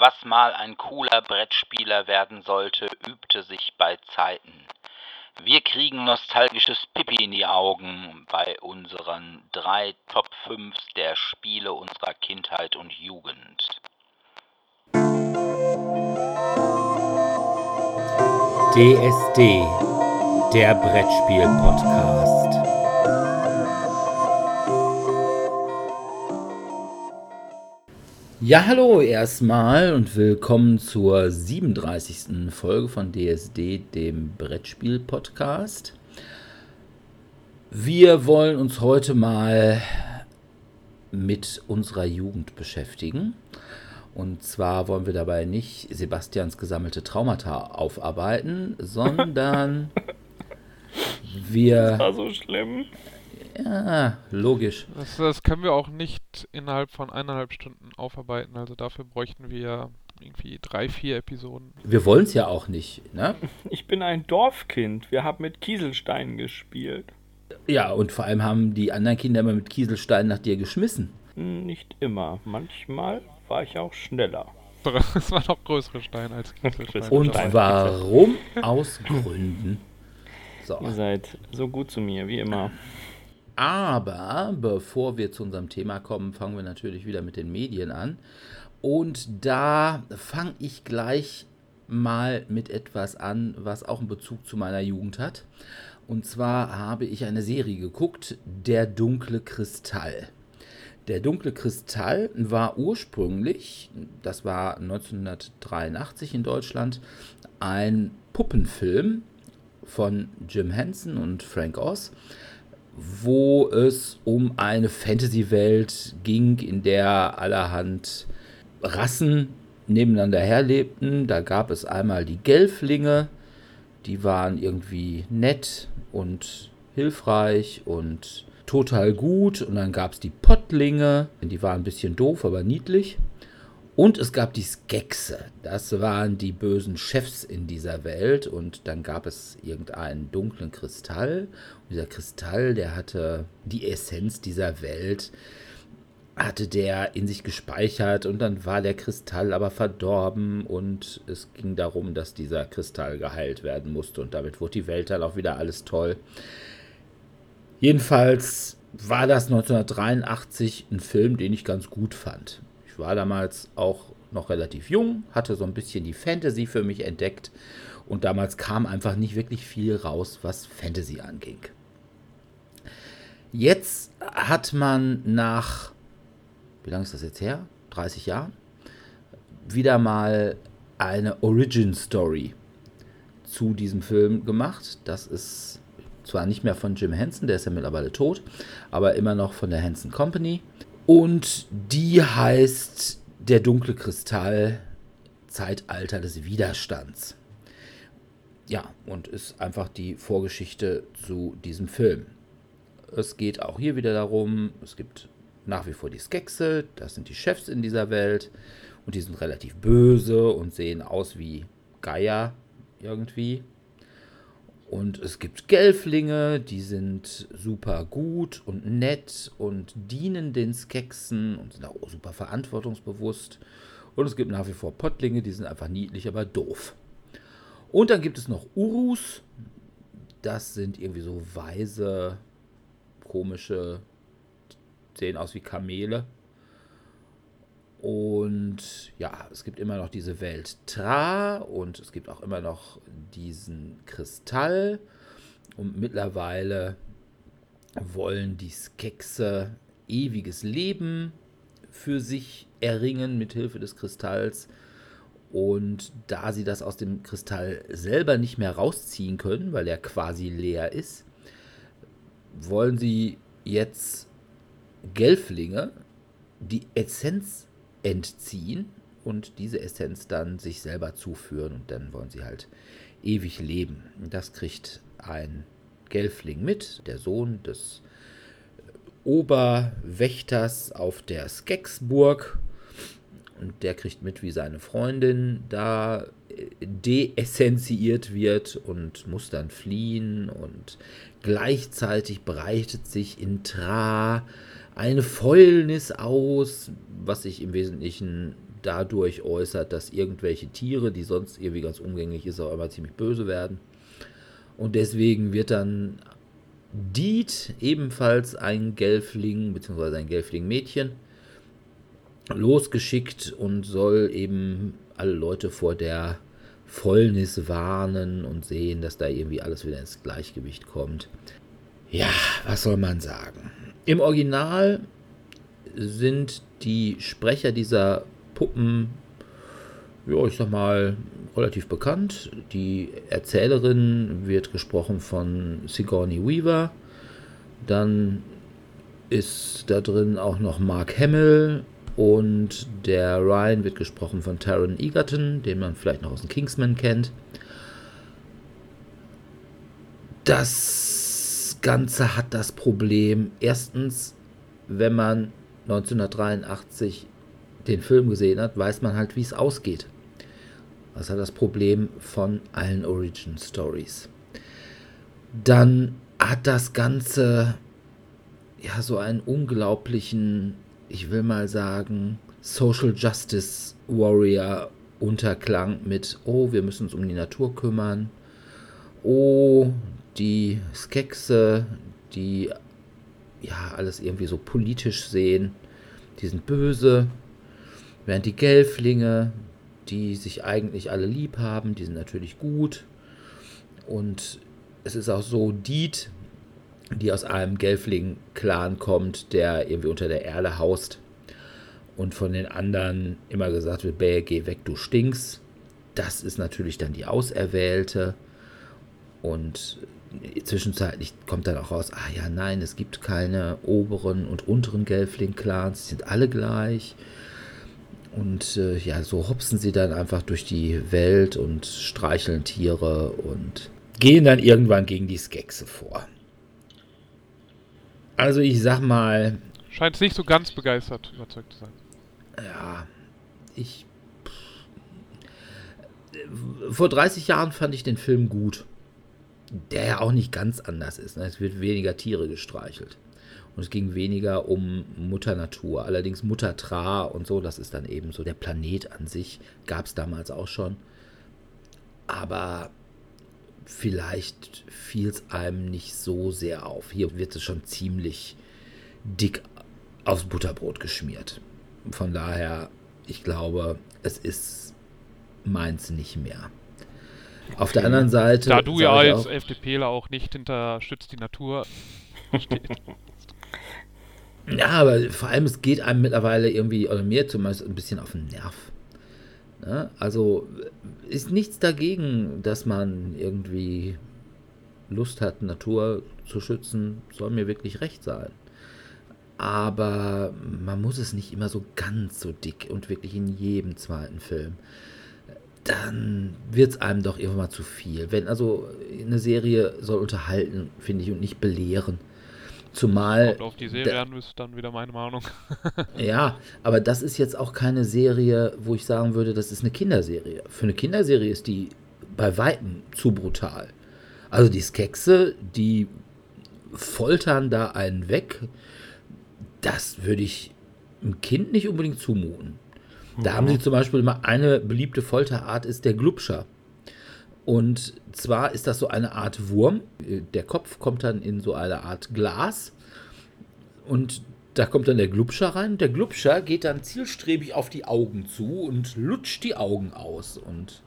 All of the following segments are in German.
Was mal ein cooler Brettspieler werden sollte, übte sich bei Zeiten. Wir kriegen nostalgisches Pipi in die Augen bei unseren drei Top 5 der Spiele unserer Kindheit und Jugend. DSD, der Brettspiel-Podcast. Ja, hallo erstmal und willkommen zur 37. Folge von DSD, dem Brettspiel-Podcast. Wir wollen uns heute mal mit unserer Jugend beschäftigen. Und zwar wollen wir dabei nicht Sebastians gesammelte Traumata aufarbeiten, sondern wir. Das war so schlimm. Ja, logisch. Das, das können wir auch nicht innerhalb von eineinhalb Stunden aufarbeiten. Also dafür bräuchten wir irgendwie drei, vier Episoden. Wir wollen es ja auch nicht, ne? Ich bin ein Dorfkind. Wir haben mit Kieselsteinen gespielt. Ja, und vor allem haben die anderen Kinder immer mit Kieselsteinen nach dir geschmissen. Hm, Nicht immer. Manchmal war ich auch schneller. Es waren noch größere Steine als Kieselsteine. Und warum? Aus Gründen. So. Ihr seid so gut zu mir, wie immer. Aber bevor wir zu unserem Thema kommen, fangen wir natürlich wieder mit den Medien an. Und da fange ich gleich mal mit etwas an, was auch einen Bezug zu meiner Jugend hat. Und zwar habe ich eine Serie geguckt, Der dunkle Kristall. Der dunkle Kristall war ursprünglich, das war 1983 in Deutschland, ein Puppenfilm von Jim Henson und Frank Oz wo es um eine Fantasy-Welt ging, in der allerhand Rassen nebeneinander herlebten. Da gab es einmal die Gelflinge, die waren irgendwie nett und hilfreich und total gut. Und dann gab es die Pottlinge, die waren ein bisschen doof, aber niedlich. Und es gab die Skexe. Das waren die bösen Chefs in dieser Welt. Und dann gab es irgendeinen dunklen Kristall. Und dieser Kristall, der hatte die Essenz dieser Welt, hatte der in sich gespeichert. Und dann war der Kristall aber verdorben. Und es ging darum, dass dieser Kristall geheilt werden musste. Und damit wurde die Welt dann auch wieder alles toll. Jedenfalls war das 1983 ein Film, den ich ganz gut fand. Ich war damals auch noch relativ jung, hatte so ein bisschen die Fantasy für mich entdeckt und damals kam einfach nicht wirklich viel raus, was Fantasy anging. Jetzt hat man nach, wie lange ist das jetzt her? 30 Jahren? Wieder mal eine Origin Story zu diesem Film gemacht. Das ist zwar nicht mehr von Jim Henson, der ist ja mittlerweile tot, aber immer noch von der Henson Company. Und die heißt Der dunkle Kristall, Zeitalter des Widerstands. Ja, und ist einfach die Vorgeschichte zu diesem Film. Es geht auch hier wieder darum, es gibt nach wie vor die Skexe, das sind die Chefs in dieser Welt und die sind relativ böse und sehen aus wie Geier irgendwie. Und es gibt Gelflinge, die sind super gut und nett und dienen den Skeksen und sind auch super verantwortungsbewusst. Und es gibt nach wie vor Pottlinge, die sind einfach niedlich, aber doof. Und dann gibt es noch Urus. Das sind irgendwie so weise, komische, sehen aus wie Kamele. Und ja, es gibt immer noch diese Welt Tra und es gibt auch immer noch diesen Kristall. Und mittlerweile wollen die Skexe ewiges Leben für sich erringen mit Hilfe des Kristalls. Und da sie das aus dem Kristall selber nicht mehr rausziehen können, weil er quasi leer ist, wollen sie jetzt Gelflinge die Essenz entziehen und diese Essenz dann sich selber zuführen und dann wollen sie halt ewig leben. Das kriegt ein Gelfling mit, der Sohn des Oberwächters auf der Skexburg. Und der kriegt mit, wie seine Freundin da äh, deessentiiert wird und muss dann fliehen. Und gleichzeitig breitet sich in Tra eine Fäulnis aus, was sich im Wesentlichen dadurch äußert, dass irgendwelche Tiere, die sonst irgendwie ganz umgänglich ist, auch immer ziemlich böse werden. Und deswegen wird dann Diet, ebenfalls ein Gelfling, beziehungsweise ein Gelfling-Mädchen, losgeschickt und soll eben alle Leute vor der Fäulnis warnen und sehen, dass da irgendwie alles wieder ins Gleichgewicht kommt. Ja, was soll man sagen? Im Original sind die Sprecher dieser Puppen, ja, ich sag mal, relativ bekannt. Die Erzählerin wird gesprochen von Sigourney Weaver. Dann ist da drin auch noch Mark Hamill und der Ryan wird gesprochen von Taron Egerton, den man vielleicht noch aus dem Kingsman kennt. Das Ganze hat das Problem, erstens, wenn man 1983 den Film gesehen hat, weiß man halt, wie es ausgeht. Das hat das Problem von allen Origin Stories. Dann hat das Ganze ja so einen unglaublichen, ich will mal sagen, Social Justice Warrior Unterklang mit, oh, wir müssen uns um die Natur kümmern. Oh, die Skexe, die ja alles irgendwie so politisch sehen, die sind böse. Während die Gelflinge, die sich eigentlich alle lieb haben, die sind natürlich gut. Und es ist auch so, Diet, die aus einem Gelfling-Clan kommt, der irgendwie unter der Erde haust und von den anderen immer gesagt wird, Bäh, geh weg, du stinkst. Das ist natürlich dann die Auserwählte. Und zwischenzeitlich kommt dann auch raus, ah ja, nein, es gibt keine oberen und unteren Gelfling-Clans, die sind alle gleich. Und äh, ja, so hopsen sie dann einfach durch die Welt und streicheln Tiere und gehen dann irgendwann gegen die Skexe vor. Also ich sag mal. Scheint es nicht so ganz begeistert überzeugt zu sein. Ja, ich. Vor 30 Jahren fand ich den Film gut. Der ja auch nicht ganz anders ist. Ne? Es wird weniger Tiere gestreichelt. Und es ging weniger um Mutter Natur. Allerdings Mutter Tra und so, das ist dann eben so der Planet an sich. Gab es damals auch schon. Aber vielleicht fiel es einem nicht so sehr auf. Hier wird es schon ziemlich dick aufs Butterbrot geschmiert. Von daher, ich glaube, es ist meins nicht mehr. Auf der anderen Seite. Da du ja als auch, FDPler auch nicht hinter Schützt die Natur steht. Ja, aber vor allem, es geht einem mittlerweile irgendwie, oder mir zumindest, ein bisschen auf den Nerv. Ne? Also ist nichts dagegen, dass man irgendwie Lust hat, Natur zu schützen, soll mir wirklich recht sein. Aber man muss es nicht immer so ganz so dick und wirklich in jedem zweiten Film. Dann wird es einem doch irgendwann mal zu viel. Wenn also eine Serie soll unterhalten, finde ich, und nicht belehren. Zumal. Kommt auf die Serie an, ist dann wieder meine Meinung. ja, aber das ist jetzt auch keine Serie, wo ich sagen würde, das ist eine Kinderserie. Für eine Kinderserie ist die bei Weitem zu brutal. Also die Skexe, die foltern da einen weg. Das würde ich einem Kind nicht unbedingt zumuten. Da haben sie zum Beispiel immer eine beliebte Folterart ist der Glubscher. Und zwar ist das so eine Art Wurm. Der Kopf kommt dann in so eine Art Glas. Und da kommt dann der Glubscher rein. Der Glubscher geht dann zielstrebig auf die Augen zu und lutscht die Augen aus und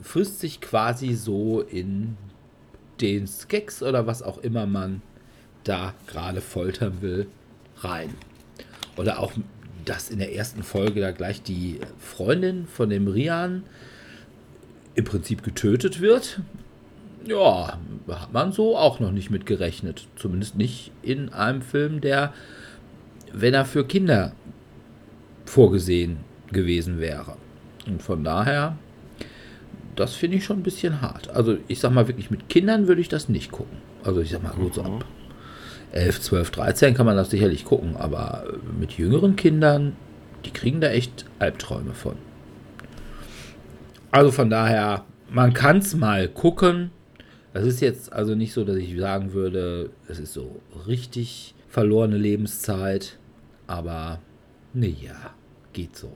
frisst sich quasi so in den Skeks oder was auch immer man da gerade foltern will, rein. Oder auch, dass in der ersten Folge da gleich die Freundin von dem Rian im Prinzip getötet wird, ja, hat man so auch noch nicht mit gerechnet. Zumindest nicht in einem Film, der, wenn er für Kinder vorgesehen gewesen wäre. Und von daher, das finde ich schon ein bisschen hart. Also ich sag mal wirklich, mit Kindern würde ich das nicht gucken. Also ich sag mal, gut, so ab 11, 12, 13 kann man das sicherlich gucken, aber mit jüngeren Kindern, die kriegen da echt Albträume von. Also von daher, man kann es mal gucken. Es ist jetzt also nicht so, dass ich sagen würde, es ist so richtig verlorene Lebenszeit. Aber ne, ja, geht so.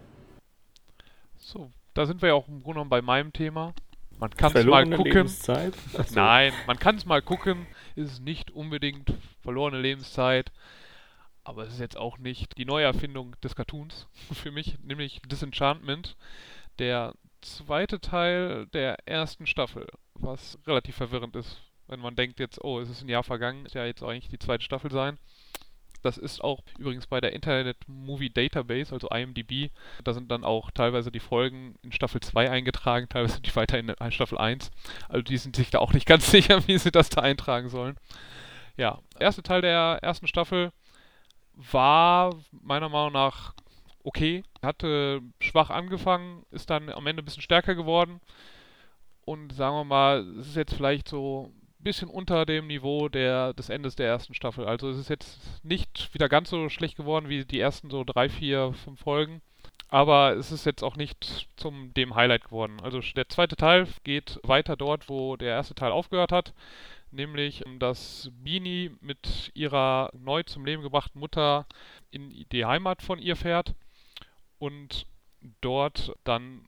So, da sind wir ja auch im Grunde genommen bei meinem Thema. Man kann es mal Verlorene gucken. Nein, man kann es mal gucken. Ist nicht unbedingt verlorene Lebenszeit. Aber es ist jetzt auch nicht die Neuerfindung des Cartoons für mich, nämlich Disenchantment. Der zweite Teil der ersten Staffel, was relativ verwirrend ist, wenn man denkt jetzt, oh, es ist ein Jahr vergangen, ist ja jetzt eigentlich die zweite Staffel sein. Das ist auch übrigens bei der Internet Movie Database, also IMDb. Da sind dann auch teilweise die Folgen in Staffel 2 eingetragen, teilweise sind die weiter in Staffel 1. Also die sind sich da auch nicht ganz sicher, wie sie das da eintragen sollen. Ja, der erste Teil der ersten Staffel war meiner Meinung nach okay. Hatte schwach angefangen, ist dann am Ende ein bisschen stärker geworden. Und sagen wir mal, es ist jetzt vielleicht so bisschen unter dem Niveau der, des Endes der ersten Staffel. Also es ist jetzt nicht wieder ganz so schlecht geworden wie die ersten so drei, vier, fünf Folgen. Aber es ist jetzt auch nicht zum dem Highlight geworden. Also der zweite Teil geht weiter dort, wo der erste Teil aufgehört hat. Nämlich, dass Beanie mit ihrer neu zum Leben gebrachten Mutter in die Heimat von ihr fährt und dort dann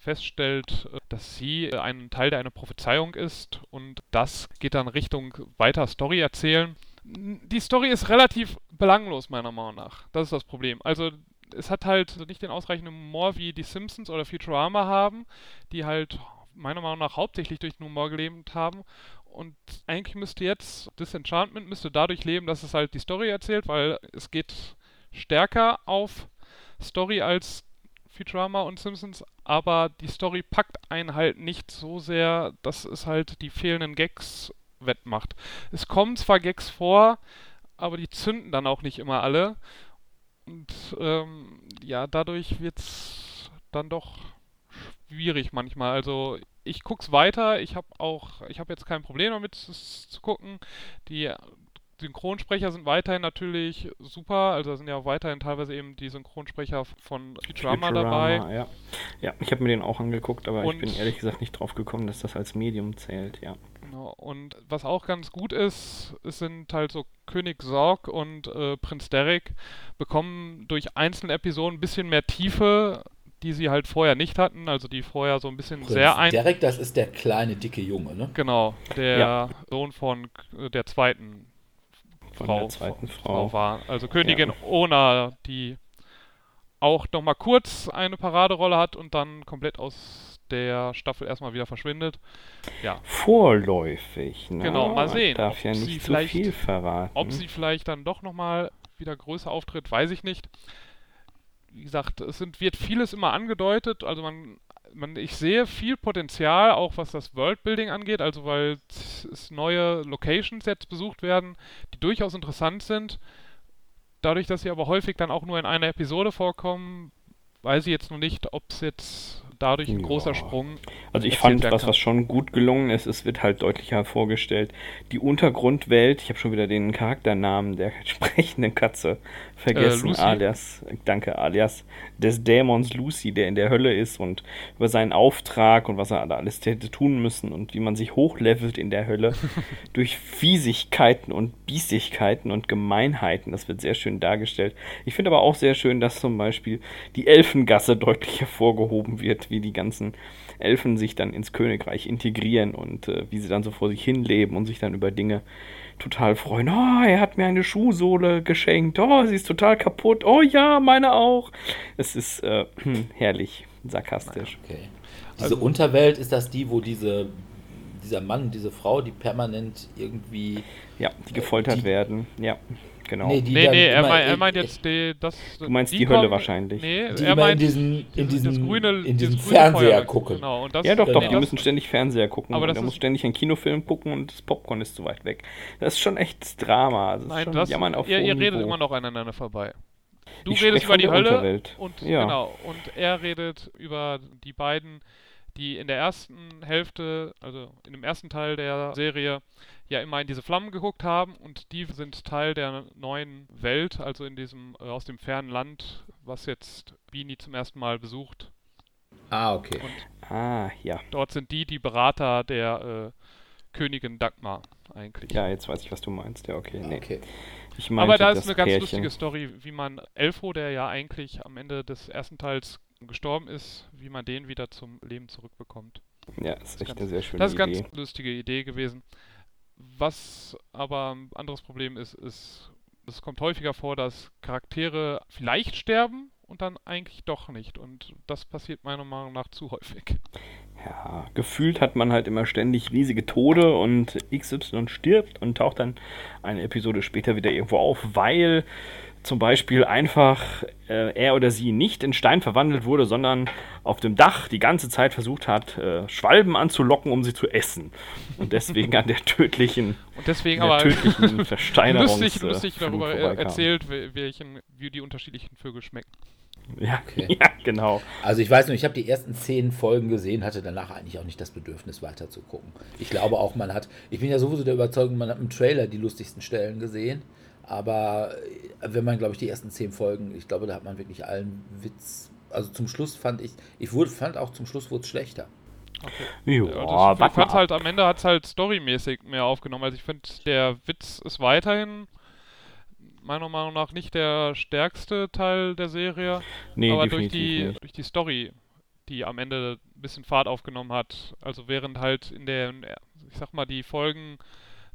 feststellt, dass sie ein Teil der einer Prophezeiung ist und das geht dann Richtung weiter Story erzählen. Die Story ist relativ belanglos meiner Meinung nach. Das ist das Problem. Also es hat halt nicht den ausreichenden Humor wie die Simpsons oder Futurama haben, die halt meiner Meinung nach hauptsächlich durch den Humor gelebt haben. Und eigentlich müsste jetzt Disenchantment müsste dadurch leben, dass es halt die Story erzählt, weil es geht stärker auf Story als Futurama und Simpsons, aber die Story packt einen halt nicht so sehr, dass es halt die fehlenden Gags wettmacht. Es kommen zwar Gags vor, aber die zünden dann auch nicht immer alle. Und ähm, ja, dadurch wird's dann doch schwierig manchmal. Also ich guck's weiter. Ich habe auch, ich habe jetzt kein Problem damit es zu gucken. Die Synchronsprecher sind weiterhin natürlich super. Also da sind ja weiterhin teilweise eben die Synchronsprecher von Futurama, Futurama, dabei. Ja, ja ich habe mir den auch angeguckt, aber Und- ich bin ehrlich gesagt nicht drauf gekommen, dass das als Medium zählt, ja. Genau. Und was auch ganz gut ist, es sind halt so König Sorg und äh, Prinz Derek bekommen durch einzelne Episoden ein bisschen mehr Tiefe, die sie halt vorher nicht hatten. Also die vorher so ein bisschen sehr ein Derek, das ist der kleine, dicke Junge, ne? Genau, der Ja. Sohn von äh, der zweiten Von Frau, der zweiten Frau Frau. war. Also Königin Ona, die auch noch mal kurz eine Paraderolle hat und dann komplett aus der Staffel erstmal wieder verschwindet. Ja, Vorläufig, ne? Genau, mal sehen, Darf ob ja sie nicht vielleicht- viel verraten. ob sie vielleicht dann doch noch mal wieder größer auftritt, weiß ich nicht. Wie gesagt, es sind, wird vieles immer angedeutet, also man man, ich sehe viel Potenzial, auch was das Worldbuilding angeht, also weil es neue Locations jetzt besucht werden, die durchaus interessant sind. Dadurch, dass sie aber häufig dann auch nur in einer Episode vorkommen, weiß ich jetzt noch nicht, ob es jetzt dadurch ein Ja. großer Sprung Also ich fand, was, was schon gut gelungen ist, es wird halt deutlich hervorgestellt. Die Untergrundwelt, ich habe schon wieder den Charakternamen der sprechenden Katze vergessen, Lucy? alias, danke, alias des Dämons Lucy, der in der Hölle ist und über seinen Auftrag und was er da alles hätte tun müssen und wie man sich hochlevelt in der Hölle durch Fiesigkeiten und Biestigkeiten und Gemeinheiten. Das wird sehr schön dargestellt. Ich finde aber auch sehr schön, dass zum Beispiel die Elfengasse deutlich hervorgehoben wird, wie die ganzen Elfen sich dann ins Königreich integrieren und äh, wie sie dann so vor sich hin leben und sich dann über Dinge total freuen. Oh, er hat mir eine Schuhsohle geschenkt. Oh, sie ist total kaputt. Oh ja, meine auch. Es ist äh, herrlich sarkastisch. Okay. Diese Also- Unterwelt, ist das die, wo diese, dieser Mann diese Frau, die permanent irgendwie. Ja, die gefoltert die- werden. Ja, genau. Nee, die Nee, nee, er, mein, er in- meint jetzt die, das. Du meinst die Hölle wahrscheinlich. Nee, die er immer in meint diesen, in diesen, grüne, in dieses diesen grüne Fernseher Feuerwerk. gucken. Genau, und das, Ja, doch, doch, nee, die müssen ständig Fernseher gucken. Aber er muss ständig einen Kinofilm gucken und das Popcorn ist zu weit weg. Das ist schon echt Drama. Das ist Nein, schon das, Jammern auf ihr, ihr redet Niveau. immer noch aneinander vorbei. Du Ich redest über die Hölle Unterwelt. und Ja. genau und er redet über die beiden, die in der ersten Hälfte, also in dem ersten Teil der Serie, ja immer in diese Flammen geguckt haben und die sind Teil der neuen Welt, also in diesem äh, aus dem fernen Land, was jetzt Beanie zum ersten Mal besucht. Ah, okay. Ah, ja. Dort sind die die Berater der äh, Königin Dagmar eigentlich. Ja, jetzt weiß ich, was du meinst. Ja, okay. Nee. okay. Ich meinte Aber da ist eine ganz Pärchen. lustige Story, wie man Elfo, der ja eigentlich am Ende des ersten Teils gestorben ist, wie man den wieder zum Leben zurückbekommt. Ja, ist Das echt ganz- eine sehr schöne Das ist eine Idee. ganz lustige Idee gewesen. Was aber ein anderes Problem ist, ist, es kommt häufiger vor, dass Charaktere vielleicht sterben und dann eigentlich doch nicht. Und das passiert meiner Meinung nach zu häufig. Ja, gefühlt hat man halt immer ständig riesige Tode und XY stirbt und taucht dann eine Episode später wieder irgendwo auf, weil zum Beispiel einfach äh, er oder sie nicht in Stein verwandelt wurde, sondern auf dem Dach die ganze Zeit versucht hat, äh, Schwalben anzulocken, um sie zu essen. Und deswegen an der tödlichen, Und deswegen der aber tödlichen Versteinerungs lustig, äh, lustig darüber äh, erzählt, wel- welchen, wie die unterschiedlichen Vögel schmecken. Ja, Okay. ja, genau. Also ich weiß nur, ich habe die ersten zehn Folgen gesehen, hatte danach eigentlich auch nicht das Bedürfnis weiter zu gucken. Ich glaube auch, man hat, ich bin ja sowieso der Überzeugung, man hat im Trailer die lustigsten Stellen gesehen. Aber äh, wenn man, glaube ich, die ersten zehn Folgen, ich glaube, da hat man wirklich allen Witz. Also zum Schluss fand ich, ich wurde, fand auch zum Schluss wurde es schlechter. Okay. Jo, Ja, das, fand's mal. halt am Ende hat es halt storymäßig mehr aufgenommen. Also ich finde, der Witz ist weiterhin meiner Meinung nach nicht der stärkste Teil der Serie, Nee, aber durch die, nicht. durch die Story, die am Ende ein bisschen Fahrt aufgenommen hat. Also während halt in der, ich sag mal, die Folgen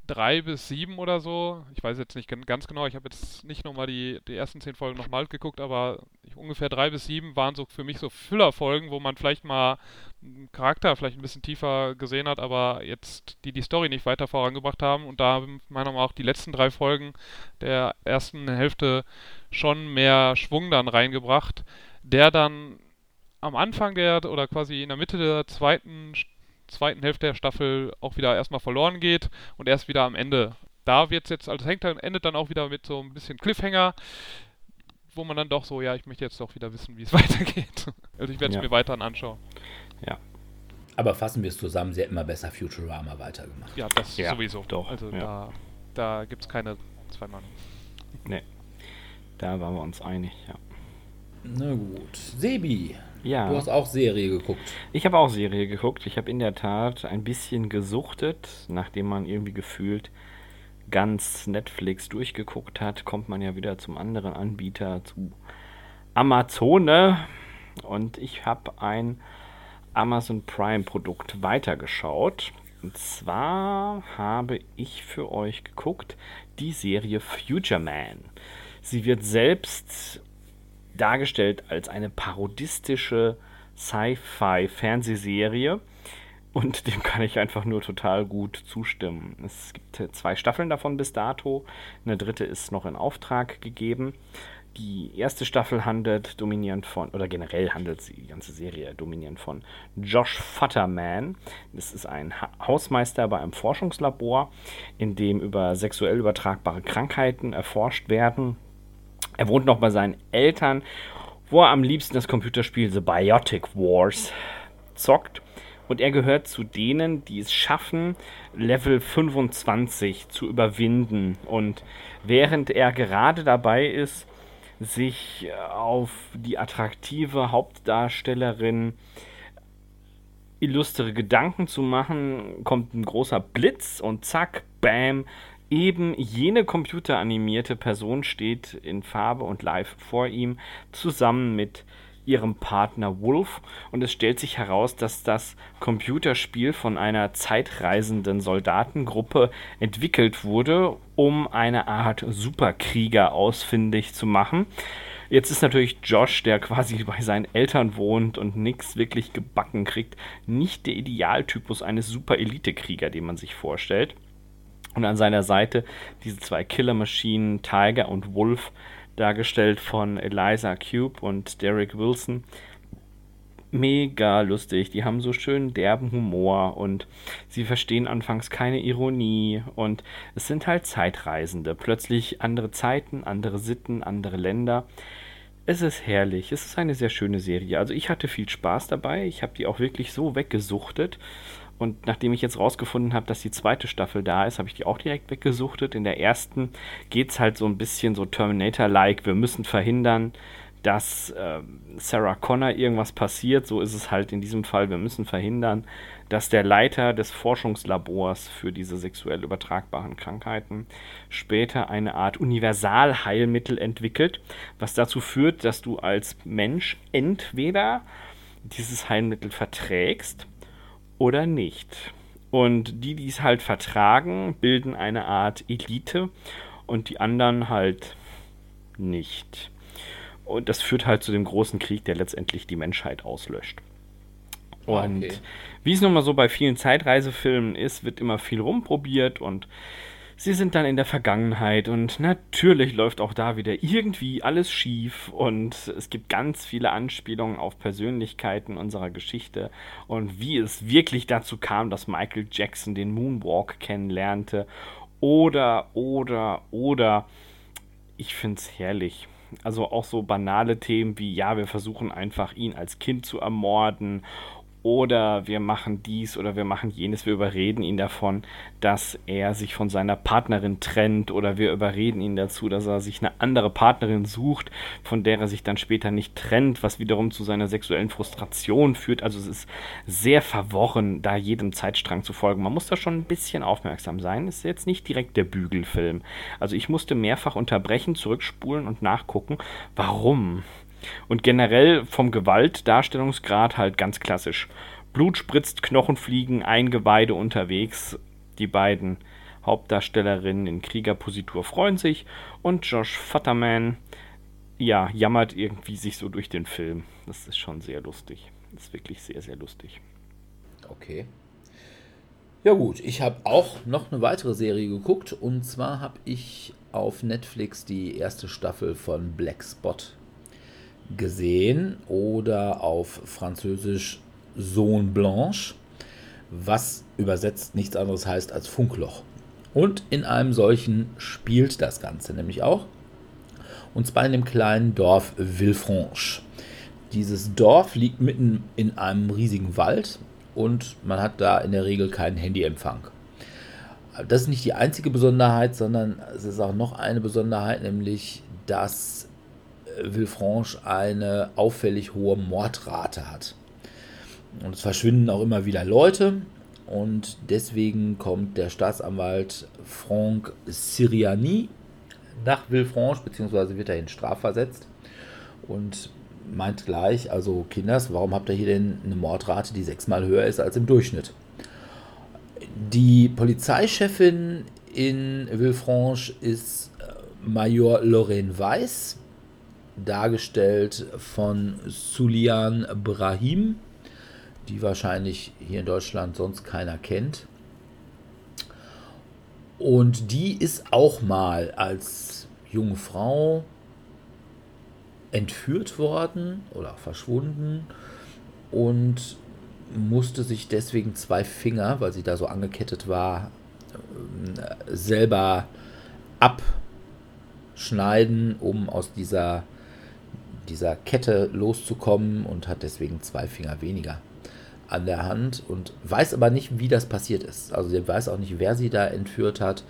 drei bis sieben oder so, ich weiß jetzt nicht gan- ganz genau, ich habe jetzt nicht nochmal die, die ersten zehn Folgen nochmal geguckt, aber ich, ungefähr drei bis sieben waren so für mich so Füllerfolgen, wo man vielleicht mal einen Charakter vielleicht ein bisschen tiefer gesehen hat, aber jetzt die die Story nicht weiter vorangebracht haben. Und da haben meiner Meinung nach auch die letzten drei Folgen der ersten Hälfte schon mehr Schwung dann reingebracht, der dann am Anfang der oder quasi in der Mitte der zweiten zweiten Hälfte der Staffel auch wieder erstmal verloren geht und erst wieder am Ende. Da wird's jetzt, also es hängt dann, endet dann auch wieder mit so ein bisschen Cliffhanger, wo man dann doch so, ja, ich möchte jetzt doch wieder wissen, wie es weitergeht. Also ich werde es Ja. mir weiterhin anschauen. Aber fassen wir es zusammen, sie hat immer besser Futurama weitergemacht. Ja, das Ja, sowieso. doch, Also ja. da, da gibt es keine zwei Meinungen. Da waren wir uns einig, ja. Na gut. Sebi, Ja. du hast auch Serie geguckt. Ich habe auch Serie geguckt. Ich habe in der Tat ein bisschen gesuchtet, nachdem man irgendwie gefühlt ganz Netflix durchgeguckt hat, kommt man ja wieder zum anderen Anbieter, zu Amazone. Und ich habe ein Amazon Prime Produkt weitergeschaut. Und zwar habe ich für euch geguckt die Serie Future Man. Sie wird selbst dargestellt als eine parodistische Sci-Fi-Fernsehserie. Und dem kann ich einfach nur total gut zustimmen. Es gibt äh, zwei Staffeln davon bis dato. Eine dritte ist noch in Auftrag gegeben. Die erste Staffel handelt dominierend von, oder generell handelt sie, die ganze Serie dominierend von Josh Futterman. Das ist ein ha Hausmeister bei einem Forschungslabor, in dem über sexuell übertragbare Krankheiten erforscht werden. Er wohnt noch bei seinen Eltern, wo er am liebsten das Computerspiel The Biotic Wars zockt. Und er gehört zu denen, die es schaffen, Level 25 zu überwinden. Und während er gerade dabei ist, sich auf die attraktive Hauptdarstellerin illustre Gedanken zu machen, kommt ein großer Blitz und zack, bam, eben jene computeranimierte Person steht in Farbe und live vor ihm, zusammen mit ihrem Partner Wolf. Und es stellt sich heraus, dass das Computerspiel von einer zeitreisenden Soldatengruppe entwickelt wurde, um eine Art Superkrieger ausfindig zu machen. Jetzt ist natürlich Josh, der quasi bei seinen Eltern wohnt und nichts wirklich gebacken kriegt, nicht der Idealtypus eines Super-Elite-Krieger, den man sich vorstellt. Und an seiner Seite diese zwei Killer-Maschinen, Tiger und Wolf, dargestellt von Eliza Cube und Derek Wilson. Mega lustig, die haben so schön derben Humor und sie verstehen anfangs keine Ironie und es sind halt Zeitreisende. Plötzlich andere Zeiten, andere Sitten, andere Länder. Es ist herrlich, es ist eine sehr schöne Serie. Also ich hatte viel Spaß dabei, ich habe die auch wirklich so weggesuchtet. Und nachdem ich jetzt rausgefunden habe, dass die zweite Staffel da ist, habe ich die auch direkt weggesuchtet. In der ersten geht es halt so ein bisschen so Terminator-like. Wir müssen verhindern, dass äh, Sarah Connor irgendwas passiert. So ist es halt in diesem Fall. Wir müssen verhindern, dass der Leiter des Forschungslabors für diese sexuell übertragbaren Krankheiten später eine Art Universalheilmittel entwickelt, was dazu führt, dass du als Mensch entweder dieses Heilmittel verträgst oder nicht. Und die, die es halt vertragen, bilden eine Art Elite und die anderen halt nicht. Und das führt halt zu dem großen Krieg, der letztendlich die Menschheit auslöscht. Und okay. wie es nun mal so bei vielen Zeitreisefilmen ist, wird immer viel rumprobiert und sie sind dann in der Vergangenheit und natürlich läuft auch da wieder irgendwie alles schief und es gibt ganz viele Anspielungen auf Persönlichkeiten unserer Geschichte und wie es wirklich dazu kam, dass Michael Jackson den Moonwalk kennenlernte oder, oder, oder. Ich finde es herrlich. Also auch so banale Themen wie, ja, wir versuchen einfach ihn als Kind zu ermorden oder wir machen dies oder wir machen jenes, wir überreden ihn davon, dass er sich von seiner Partnerin trennt oder wir überreden ihn dazu, dass er sich eine andere Partnerin sucht, von der er sich dann später nicht trennt, was wiederum zu seiner sexuellen Frustration führt. Also es ist sehr verworren, da jedem Zeitstrang zu folgen. Man muss da schon ein bisschen aufmerksam sein. Es ist jetzt nicht direkt der Bügelfilm. Also ich musste mehrfach unterbrechen, zurückspulen und nachgucken, warum und generell vom Gewaltdarstellungsgrad halt ganz klassisch. Blut spritzt, Knochen fliegen, Eingeweide unterwegs. Die beiden Hauptdarstellerinnen in Kriegerpositur freuen sich und Josh Futterman, ja, jammert irgendwie sich so durch den Film. Das ist schon sehr lustig. Das ist wirklich sehr, sehr lustig. Okay. Ja gut, ich habe auch noch eine weitere Serie geguckt und zwar habe ich auf Netflix die erste Staffel von Black Spot gesehen oder auf Französisch Zone Blanche, was übersetzt nichts anderes heißt als Funkloch. Und in einem solchen spielt das Ganze nämlich auch. Und zwar in dem kleinen Dorf Villefranche. Dieses Dorf liegt mitten in einem riesigen Wald und man hat da in der Regel keinen Handyempfang. Das ist nicht die einzige Besonderheit, sondern es ist auch noch eine Besonderheit, nämlich dass Villefranche eine auffällig hohe Mordrate hat. Und es verschwinden auch immer wieder Leute. Und deswegen kommt der Staatsanwalt Franck Siriani nach Villefranche, beziehungsweise wird er in Strafversetzt und meint gleich, also Kinders, warum habt ihr hier denn eine Mordrate, die sechsmal höher ist als im Durchschnitt? Die Polizeichefin in Villefranche ist Major Lorraine Weiss dargestellt von Sulian Brahim, die wahrscheinlich hier in Deutschland sonst keiner kennt. Und die ist auch mal als junge Frau entführt worden oder verschwunden und musste sich deswegen zwei Finger, weil sie da so angekettet war, selber abschneiden, um aus dieser dieser Kette loszukommen und hat deswegen zwei Finger weniger an der Hand und weiß aber nicht, wie das passiert ist. Also sie weiß auch nicht, wer sie da entführt hat.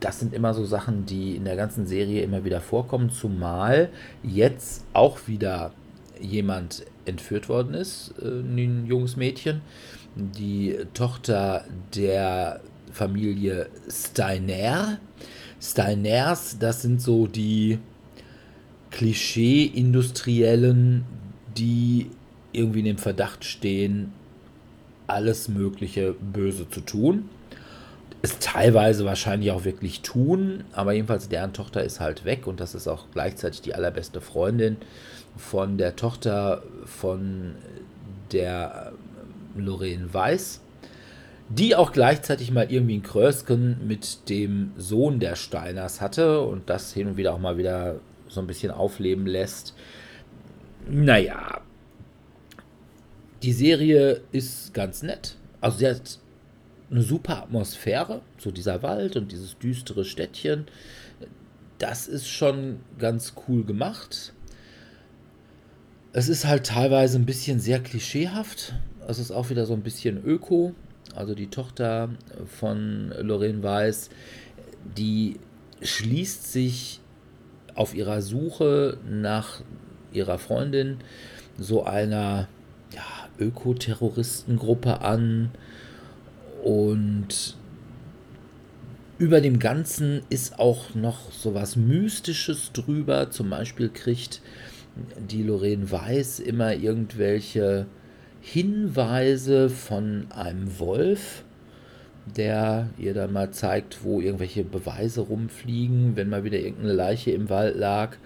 Das sind immer so Sachen, die in der ganzen Serie immer wieder vorkommen, zumal jetzt auch wieder jemand entführt worden ist, äh, ein junges Mädchen, die Tochter der Familie Steiner. Steiners, das sind so die Klischee-Industriellen, die irgendwie in dem Verdacht stehen, alles Mögliche Böse zu tun. Es teilweise wahrscheinlich auch wirklich tun, aber jedenfalls deren Tochter ist halt weg und das ist auch gleichzeitig die allerbeste Freundin von der Tochter von der Lorraine Weiß, die auch gleichzeitig mal irgendwie ein Krösken mit dem Sohn der Steiners hatte und das hin und wieder auch mal wieder so ein bisschen aufleben lässt. Naja, die Serie ist ganz nett. Also sie hat eine super Atmosphäre, so dieser Wald und dieses düstere Städtchen. Das ist schon ganz cool gemacht. Es ist halt teilweise ein bisschen sehr klischeehaft. Es ist auch wieder so ein bisschen öko. Also die Tochter von Lorraine Weiss, die schließt sich auf ihrer Suche nach ihrer Freundin so einer ja, Ökoterroristengruppe an und über dem Ganzen ist auch noch so was Mystisches drüber. Zum Beispiel kriegt die Lorraine Weiß immer irgendwelche Hinweise von einem Wolf, der ihr dann mal zeigt, wo irgendwelche Beweise rumfliegen, wenn mal wieder irgendeine Leiche im Wald lag.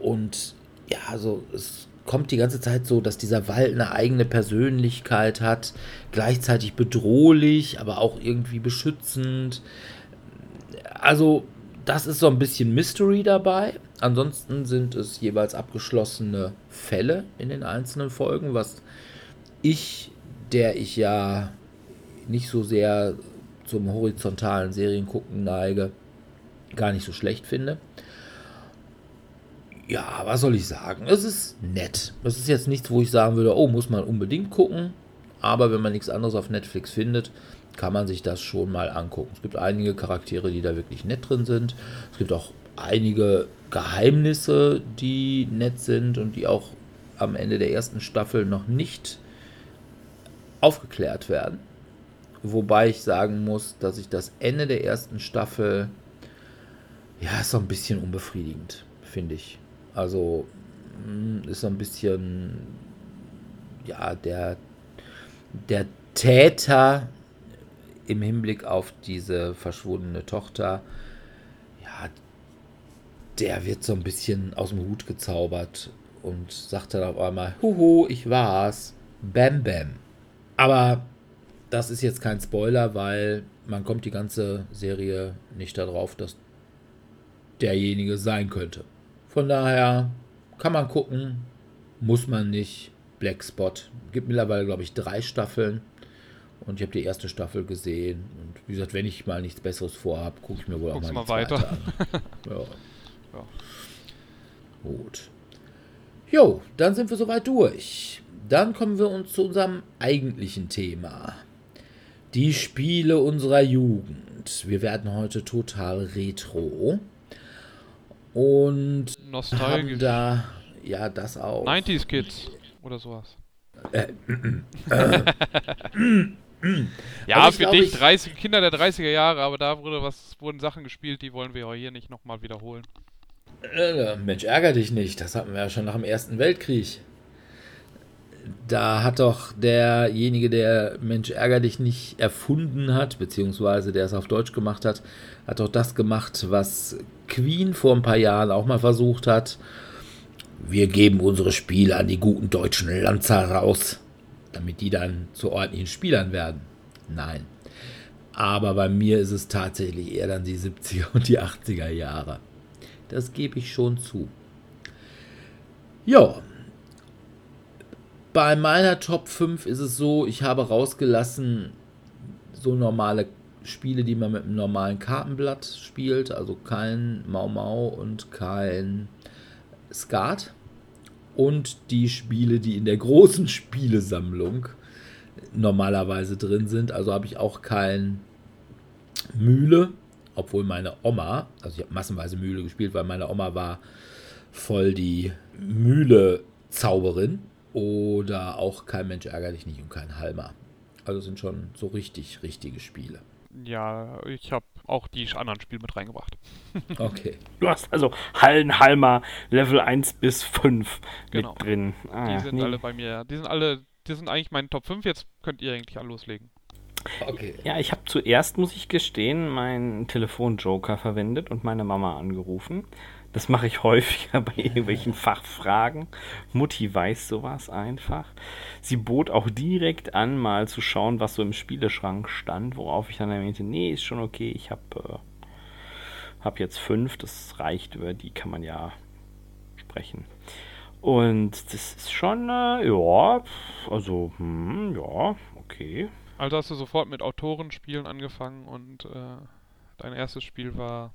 Und ja, also es kommt die ganze Zeit so, dass dieser Wald eine eigene Persönlichkeit hat, gleichzeitig bedrohlich, aber auch irgendwie beschützend. Also, das ist so ein bisschen Mystery dabei. Ansonsten sind es jeweils abgeschlossene Fälle in den einzelnen Folgen, was ich, der ich ja nicht so sehr zum horizontalen Seriengucken neige, gar nicht so schlecht finde ja, was soll ich sagen? Es ist nett. Es ist jetzt nichts, wo ich sagen würde, oh, muss man unbedingt gucken. Aber wenn man nichts anderes auf Netflix findet, kann man sich das schon mal angucken. Es gibt einige Charaktere, die da wirklich nett drin sind. Es gibt auch einige Geheimnisse, die nett sind und die auch am Ende der ersten Staffel noch nicht aufgeklärt werden. Wobei ich sagen muss, dass ich das Ende der ersten Staffel ja ist so ein bisschen unbefriedigend, finde ich. Also hm, ist so ein bisschen, ja, der, der Täter im Hinblick auf diese verschwundene Tochter, ja, der wird so ein bisschen aus dem Hut gezaubert und sagt dann auf einmal, huhu, ich war's. Bam, bam. Aber das ist jetzt kein Spoiler, weil man kommt die ganze Serie nicht darauf, dass derjenige sein könnte. Von daher kann man gucken, muss man nicht. Black Spot gibt mittlerweile, glaube ich, drei Staffeln. Und ich habe die erste Staffel gesehen. Und wie gesagt, wenn ich mal nichts Besseres vorhabe, gucke ich mir wohl Guck's auch mal, mal weiter. An. ja. ja. Gut. Jo, dann sind wir soweit durch. Dann kommen wir uns zu unserem eigentlichen Thema. Die Spiele unserer Jugend. Wir werden heute total retro. Und Nostalgisch. da, ja, das auch. 90s Kids oder sowas. Äh, äh, ja, also für dich 30, Kinder der 30er Jahre, aber da wurde was, wurden Sachen gespielt, die wollen wir hier nicht nochmal wiederholen. Äh, Mensch, ärger dich nicht. Das hatten wir ja schon nach dem Ersten Weltkrieg. Da hat doch derjenige, der Mensch ärger dich nicht erfunden hat, beziehungsweise der es auf Deutsch gemacht hat, hat doch das gemacht, was Queen vor ein paar Jahren auch mal versucht hat. Wir geben unsere Spiele an die guten deutschen Lanzer raus, damit die dann zu ordentlichen Spielern werden. Nein. Aber bei mir ist es tatsächlich eher dann die 70er und die 80er Jahre. Das gebe ich schon zu. Ja. Bei meiner Top 5 ist es so, ich habe rausgelassen so normale Spiele, die man mit einem normalen Kartenblatt spielt, also kein Mau Mau und kein Skat. Und die Spiele, die in der großen Spielesammlung normalerweise drin sind. Also habe ich auch kein Mühle, obwohl meine Oma, also ich habe massenweise Mühle gespielt, weil meine Oma war voll die Mühle-Zauberin. Oder auch kein Mensch ärgerlich nicht und kein Halmer. Also sind schon so richtig, richtige Spiele. Ja, ich habe auch die anderen Spiele mit reingebracht. okay. Du hast also Hallenhalmer Level 1 bis 5 genau. mit drin. Ah, die sind nee. alle bei mir. Die sind alle, die sind eigentlich meine Top 5. Jetzt könnt ihr eigentlich alle loslegen. Okay. Ja, ich habe zuerst, muss ich gestehen, meinen Telefonjoker verwendet und meine Mama angerufen. Das mache ich häufiger bei irgendwelchen Fachfragen. Mutti weiß sowas einfach. Sie bot auch direkt an, mal zu schauen, was so im Spieleschrank stand, worauf ich dann erwähnte, nee, ist schon okay, ich habe äh, hab jetzt fünf, das reicht, über die kann man ja sprechen. Und das ist schon, äh, ja, also, hm, ja, okay. Also hast du sofort mit Autorenspielen angefangen und äh, dein erstes Spiel war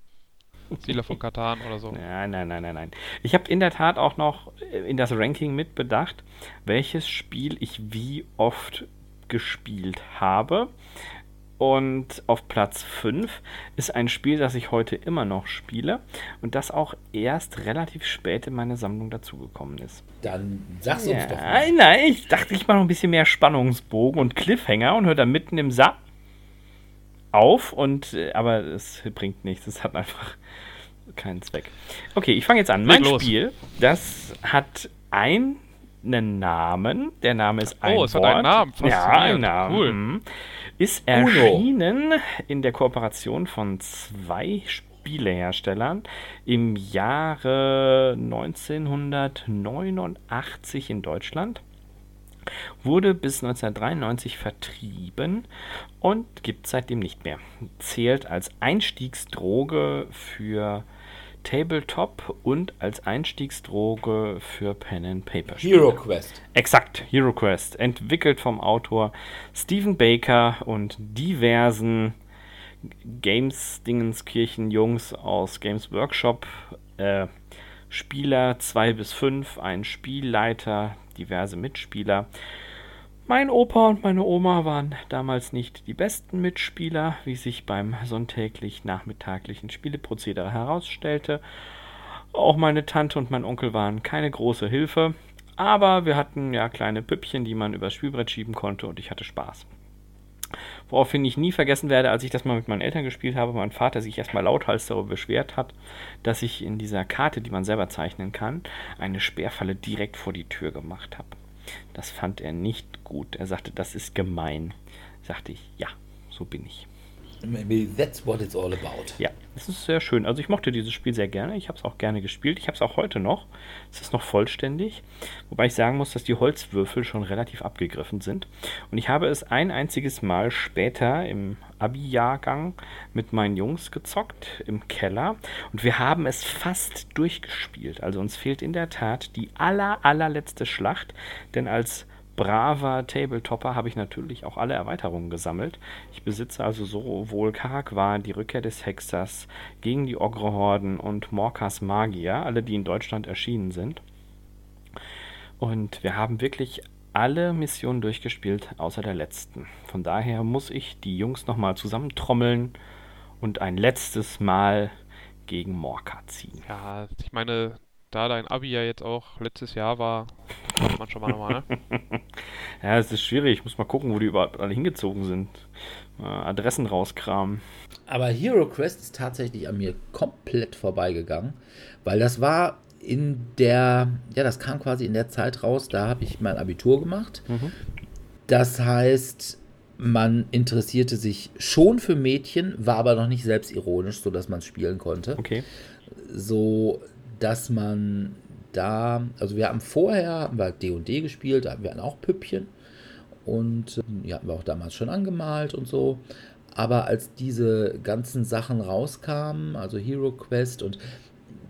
Ziele von Katan oder so. Nein, nein, nein, nein, nein. Ich habe in der Tat auch noch äh, in das Ranking mitbedacht, welches Spiel ich wie oft gespielt habe. Und auf Platz 5 ist ein Spiel, das ich heute immer noch spiele und das auch erst relativ spät in meine Sammlung dazugekommen ist. Dann sag's uns ja, doch mal. Nein, ich dachte, ich mache noch ein bisschen mehr Spannungsbogen und Cliffhanger und höre dann mitten im Sa auf und äh, aber es bringt nichts. Es hat einfach keinen Zweck. Okay, ich fange jetzt an. Mein. Spiel, das hat einen Namen. Der Name ist ein Oh, es hat einen Namen. Ja, Faszinierend. ein Name. Cool. Mhm. Ist erschienen in der Kooperation von zwei Spieleherstellern im Jahre 1989 in Deutschland. Wurde bis 1993 vertrieben und gibt seitdem nicht mehr. Zählt als Einstiegsdroge für Tabletop und als Einstiegsdroge für Pen and Paper. Hero Quest. Exakt, Hero Quest, entwickelt vom Autor Stephen Baker und diversen Games Dingenskirchen Jungs aus Games Workshop. Äh, Spieler 2 bis 5, ein Spielleiter, diverse Mitspieler. Mein Opa und meine Oma waren damals nicht die besten Mitspieler, wie sich beim sonntäglich-nachmittaglichen Spieleprozedere herausstellte. Auch meine Tante und mein Onkel waren keine große Hilfe, aber wir hatten ja kleine Püppchen, die man übers Spielbrett schieben konnte und ich hatte Spaß. Woraufhin ich nie vergessen werde, als ich das mal mit meinen Eltern gespielt habe, mein Vater sich erstmal lauthals darüber beschwert hat, dass ich in dieser Karte, die man selber zeichnen kann, eine Sperrfalle direkt vor die Tür gemacht habe. Das fand er nicht gut. Er sagte, das ist gemein. Sagte ich, ja, so bin ich. Maybe that's what it's all about. Ja, es ist sehr schön. Also ich mochte dieses Spiel sehr gerne. Ich habe es auch gerne gespielt. Ich habe es auch heute noch. Es ist noch vollständig. Wobei ich sagen muss, dass die Holzwürfel schon relativ abgegriffen sind. Und ich habe es ein einziges Mal später im Abi-Jahrgang mit meinen Jungs gezockt im Keller. Und wir haben es fast durchgespielt. Also uns fehlt in der Tat die aller, allerletzte Schlacht. Denn als braver Tabletopper habe ich natürlich auch alle Erweiterungen gesammelt. Ich besitze also sowohl Karakwa, die Rückkehr des Hexers, gegen die Ogre-Horden und Morkas Magier, alle die in Deutschland erschienen sind. Und wir haben wirklich alle Missionen durchgespielt, außer der letzten. Von daher muss ich die Jungs nochmal zusammentrommeln und ein letztes Mal gegen Morka ziehen. Ja, ich meine, da dein Abi ja jetzt auch letztes Jahr war, macht man schon mal nochmal, ne? Ja, es ist schwierig. Ich muss mal gucken, wo die überhaupt alle hingezogen sind. Äh, Adressen rauskramen. Aber Hero Quest ist tatsächlich an mir komplett vorbeigegangen, weil das war in der, ja, das kam quasi in der Zeit raus, da habe ich mein Abitur gemacht. Das heißt, man interessierte sich schon für Mädchen, war aber noch nicht selbstironisch, sodass man es spielen konnte. Okay. So, dass man da, also wir haben vorher, haben wir D&D gespielt, da hatten wir auch Püppchen und äh, die hatten wir auch damals schon angemalt und so. Aber als diese ganzen Sachen rauskamen, also Hero Quest und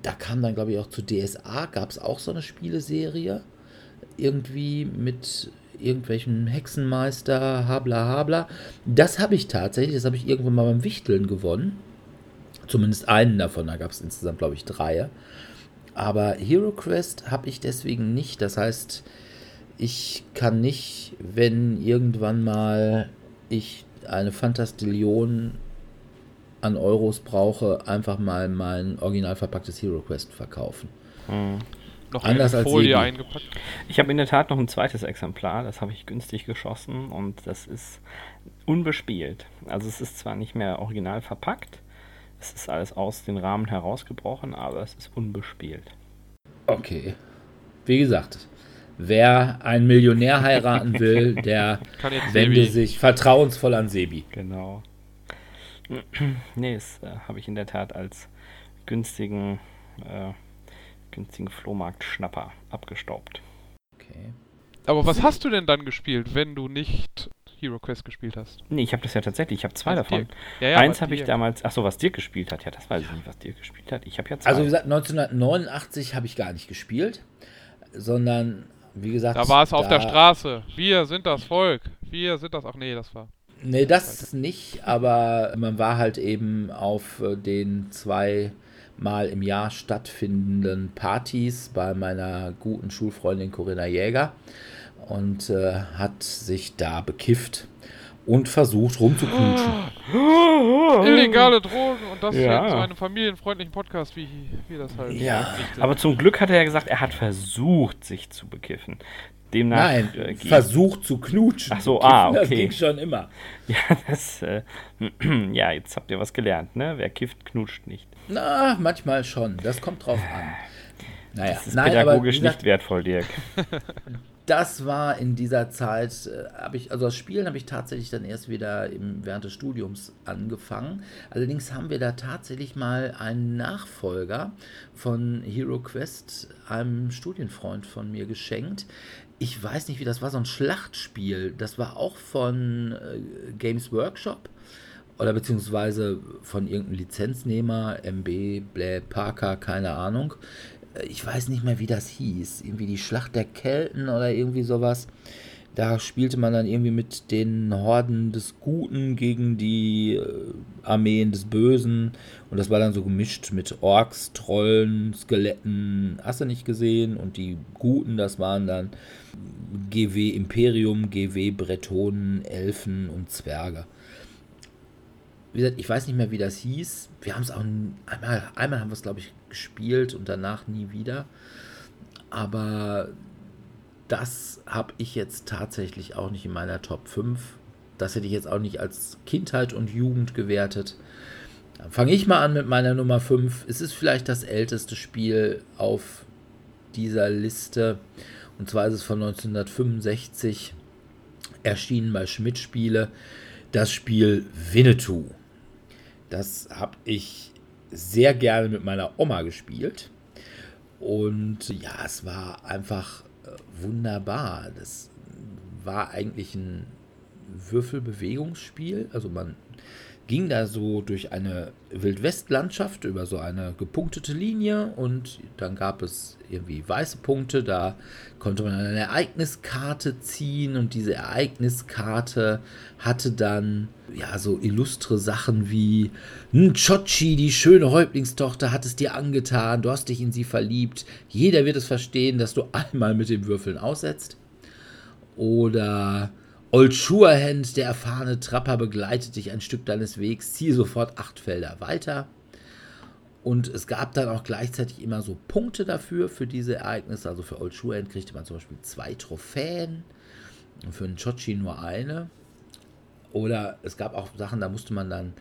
da kam dann, glaube ich, auch zu DSA, gab es auch so eine Spieleserie. Irgendwie mit irgendwelchen Hexenmeister, habla habla. Das habe ich tatsächlich, das habe ich irgendwann mal beim Wichteln gewonnen. Zumindest einen davon, da gab es insgesamt, glaube ich, drei. Aber Hero Quest habe ich deswegen nicht. Das heißt, ich kann nicht, wenn irgendwann mal ich eine Fantastillion an Euros brauche, einfach mal mein original verpacktes Hero Quest verkaufen. Noch Anders in als Folie Sebi. eingepackt. Ich habe in der Tat noch ein zweites Exemplar, das habe ich günstig geschossen und das ist unbespielt. Also es ist zwar nicht mehr original verpackt, es ist alles aus den Rahmen herausgebrochen, aber es ist unbespielt. Okay. Wie gesagt, wer einen Millionär heiraten will, der Kann jetzt wende Sebi. sich vertrauensvoll an Sebi. Genau. nee, das äh, habe ich in der Tat als günstigen, äh, günstigen Flohmarkt-Schnapper abgestaubt. Okay. Aber was hast du denn dann gespielt, wenn du nicht Hero Quest gespielt hast? Nee, ich habe das ja tatsächlich, ich habe zwei Also davon. Ja, ja, Eins habe ich damals, ach so, was Dirk gespielt hat, ja, das weiß ich nicht, was Dirk gespielt hat. Ich habe ja zwei. Also wie gesagt, 1989 habe ich gar nicht gespielt, sondern wie gesagt. Da war es auf der Straße. Wir sind das Volk. Wir sind das. Ach nee, das war. Nee, das nicht, aber man war halt eben auf äh, den zwei Mal im Jahr stattfindenden Partys bei meiner guten Schulfreundin Corinna Jäger und äh, hat sich da bekifft. und versucht rumzuknutschen. Illegale Drogen und das Ja. in so einem familienfreundlichen Podcast, wie, wie das halt Ja. Aber zum Glück hat er ja gesagt, er hat versucht, sich zu bekiffen. Demnach. Nein, äh, versucht zu knutschen. Ach so, ah, Das okay. ging schon immer. Ja, das, äh, ja, jetzt habt ihr was gelernt, ne? Wer kifft, knutscht nicht. Na, manchmal schon. Das kommt drauf an. Naja, Das ist nein, aber pädagogisch gesagt, nicht wertvoll, Dirk. das war in dieser Zeit, äh, habe ich, also das Spielen habe ich tatsächlich dann erst wieder im, während des Studiums angefangen. Allerdings haben wir da tatsächlich mal einen Nachfolger von Hero Quest einem Studienfreund von mir geschenkt. Ich weiß nicht, wie das war, so ein Schlachtspiel. Das war auch von äh, Games Workshop oder beziehungsweise von irgendeinem Lizenznehmer, MB, Blä, Parker, keine Ahnung. Äh, Ich weiß nicht mehr, wie das hieß. Irgendwie die Schlacht der Kelten oder irgendwie sowas. Da spielte man dann irgendwie mit den Horden des Guten gegen die äh, Armeen des Bösen. Und das war dann so gemischt mit Orks, Trollen, Skeletten, hast du nicht gesehen? Und die Guten, das waren dann GW Imperium, GW Bretonen, Elfen und Zwerge. Wie gesagt, ich weiß nicht mehr, wie das hieß. Wir haben es auch einmal, einmal haben wir es, glaube ich, gespielt und danach nie wieder. Aber das habe ich jetzt tatsächlich auch nicht in meiner Top 5. Das hätte ich jetzt auch nicht als Kindheit und Jugend gewertet. Dann fange ich mal an mit meiner Nummer 5. Es ist vielleicht das älteste Spiel auf dieser Liste. Und zwar ist es von 1965 erschienen bei Schmidt Spiele. Das Spiel Winnetou. Das habe ich sehr gerne mit meiner Oma gespielt. Und ja, es war einfach äh, wunderbar. Das war eigentlich ein Würfelbewegungsspiel. Also man ging da so durch eine Wildwestlandschaft über so eine gepunktete Linie und dann gab es irgendwie weiße Punkte, da konnte man eine Ereigniskarte ziehen und diese Ereigniskarte hatte dann ja so illustre Sachen wie Nchochi, die schöne Häuptlingstochter, hat es dir angetan, du hast dich in sie verliebt. Jeder wird es verstehen, dass du einmal mit den Würfeln aussetzt. Oder Old Surehand, der erfahrene Trapper, begleitet dich ein Stück deines Wegs, zieh sofort acht Felder weiter. Und es gab dann auch gleichzeitig immer so Punkte dafür, für diese Ereignisse. Also für Old Surehand kriegte man zum Beispiel zwei Trophäen und für einen Chochi nur eine. Oder es gab auch Sachen, da musste man dann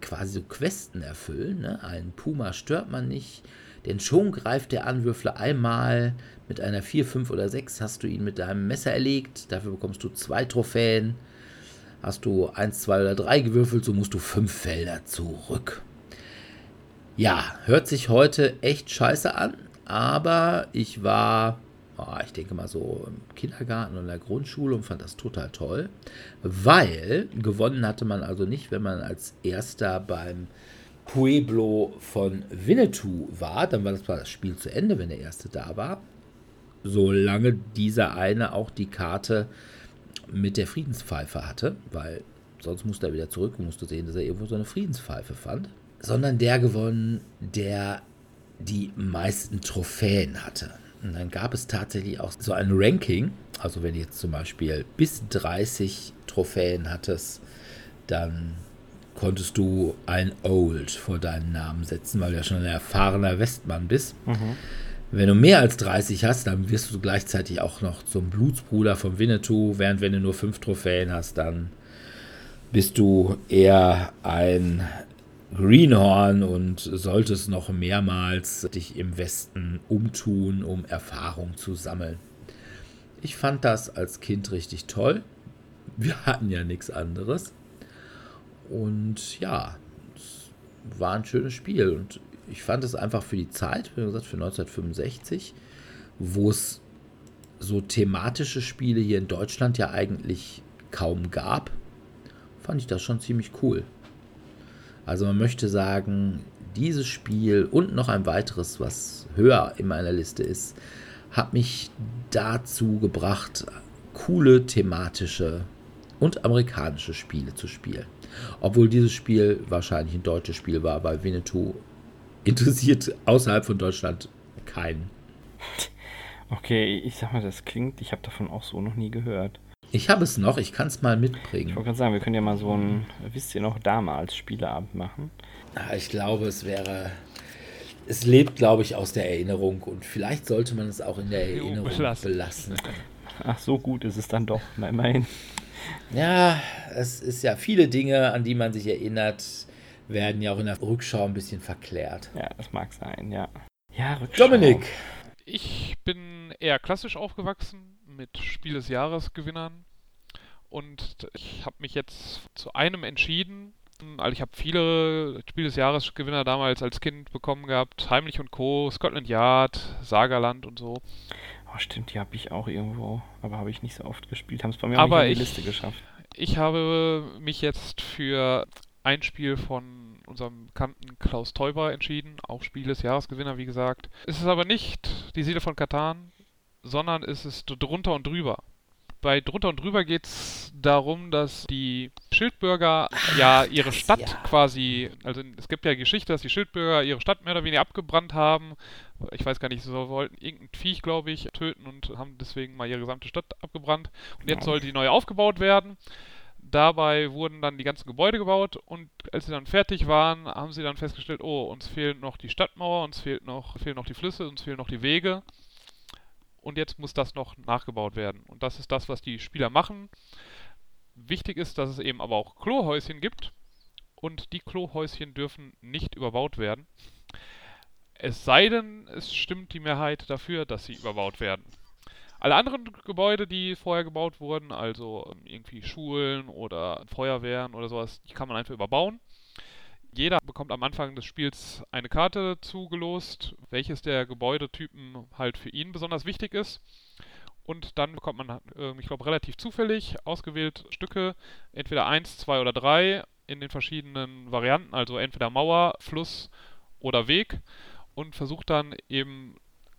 quasi so Questen erfüllen. Ne? Einen Puma stört man nicht, denn schon greift der Anwürfler einmal mit einer 4, 5 oder 6 hast du ihn mit deinem Messer erlegt. Dafür bekommst du zwei Trophäen. Hast du 1, 2 oder 3 gewürfelt, so musst du 5 Felder zurück. Ja, hört sich heute echt scheiße an, aber ich war, oh, ich denke mal so im Kindergarten und in der Grundschule und fand das total toll, weil gewonnen hatte man also nicht, wenn man als erster beim Pueblo von Winnetou war, dann war das Spiel zu Ende, wenn der erste da war, solange dieser eine auch die Karte mit der Friedenspfeife hatte, weil sonst musste er wieder zurück und musste sehen, dass er irgendwo so eine Friedenspfeife fand, sondern der gewonnen, der die meisten Trophäen hatte. Und dann gab es tatsächlich auch so ein Ranking, also wenn du jetzt zum Beispiel bis 30 Trophäen hattest, dann konntest du ein Old vor deinen Namen setzen, weil du ja schon ein erfahrener Westmann bist. Wenn du mehr als 30 hast, dann wirst du gleichzeitig auch noch zum Blutsbruder von Winnetou, während wenn du nur 5 Trophäen hast, dann bist du eher ein Greenhorn und solltest noch mehrmals dich im Westen umtun, um Erfahrung zu sammeln. Ich fand das als Kind richtig toll. Wir hatten ja nichts anderes. Und ja, es war ein schönes Spiel. Und ich fand es einfach für die Zeit, wie gesagt, für 1965, wo es so thematische Spiele hier in Deutschland ja eigentlich kaum gab, fand ich das schon ziemlich cool. Also man möchte sagen, dieses Spiel und noch ein weiteres, was höher in meiner Liste ist, hat mich dazu gebracht, coole thematische und amerikanische Spiele zu spielen. Obwohl dieses Spiel wahrscheinlich ein deutsches Spiel war, weil Winnetou interessiert außerhalb von Deutschland keinen. Okay, ich sag mal, das klingt, ich habe davon auch so noch nie gehört. Ich habe es noch, ich kann es mal Ich mitbringen. wollte gerade sagen, wir können ja mal so ein, wisst ihr noch, damals Spieleabend machen. Ich glaube, es wäre. Es lebt, glaube ich, aus der Erinnerung und vielleicht sollte man es auch in der Jo, Erinnerung belassen. belassen. Ach, so gut ist es dann doch. Na, immerhin. Ja, es ist ja viele Dinge, an die man sich erinnert, werden ja auch in der Rückschau ein bisschen verklärt. Ja, das mag sein, ja. Ja, Rückschau. Dominik, Ich bin eher klassisch aufgewachsen mit Spiel des Jahres Gewinnern und ich habe mich jetzt zu einem entschieden. Also ich habe viele Spiel des Jahres Gewinner damals als Kind bekommen gehabt. Heimlich und Co., Scotland Yard, Sagerland und so. Oh, stimmt, die habe ich auch irgendwo, aber habe ich nicht so oft gespielt. Haben es bei mir Aber auch nicht in die ich- Liste geschafft. Ich habe mich jetzt für ein Spiel von unserem Bekannten Klaus Teuber entschieden, auch Spiel des Jahresgewinner, wie gesagt. Es ist aber nicht die Siedler von Katan, sondern es ist drunter und drüber. Bei drunter und drüber geht es darum, dass die Schildbürger ja ihre Stadt ja. quasi, also es gibt ja Geschichte, dass die Schildbürger ihre Stadt mehr oder weniger abgebrannt haben. Ich weiß gar nicht, sie wollten irgendein Viech, glaube ich, töten und haben deswegen mal ihre gesamte Stadt abgebrannt. Und jetzt soll die neu aufgebaut werden. Dabei wurden dann die ganzen Gebäude gebaut und als sie dann fertig waren, haben sie dann festgestellt, oh, uns fehlt noch die Stadtmauer, uns fehlt noch, fehlen noch die Flüsse, uns fehlen noch die Wege. Und jetzt muss das noch nachgebaut werden. Und das ist das, was die Spieler machen. Wichtig ist, dass es eben aber auch Klohäuschen gibt. Und die Klohäuschen dürfen nicht überbaut werden. Es sei denn, es stimmt die Mehrheit dafür, dass sie überbaut werden. Alle anderen Gebäude, die vorher gebaut wurden, also ähm, irgendwie Schulen oder Feuerwehren oder sowas, die kann man einfach überbauen. Jeder bekommt am Anfang des Spiels eine Karte zugelost, welches der Gebäudetypen halt für ihn besonders wichtig ist. Und dann bekommt man, äh, ich glaube, relativ zufällig ausgewählt Stücke, entweder eins, zwei oder drei in den verschiedenen Varianten, also entweder Mauer, Fluss oder Weg und versucht dann eben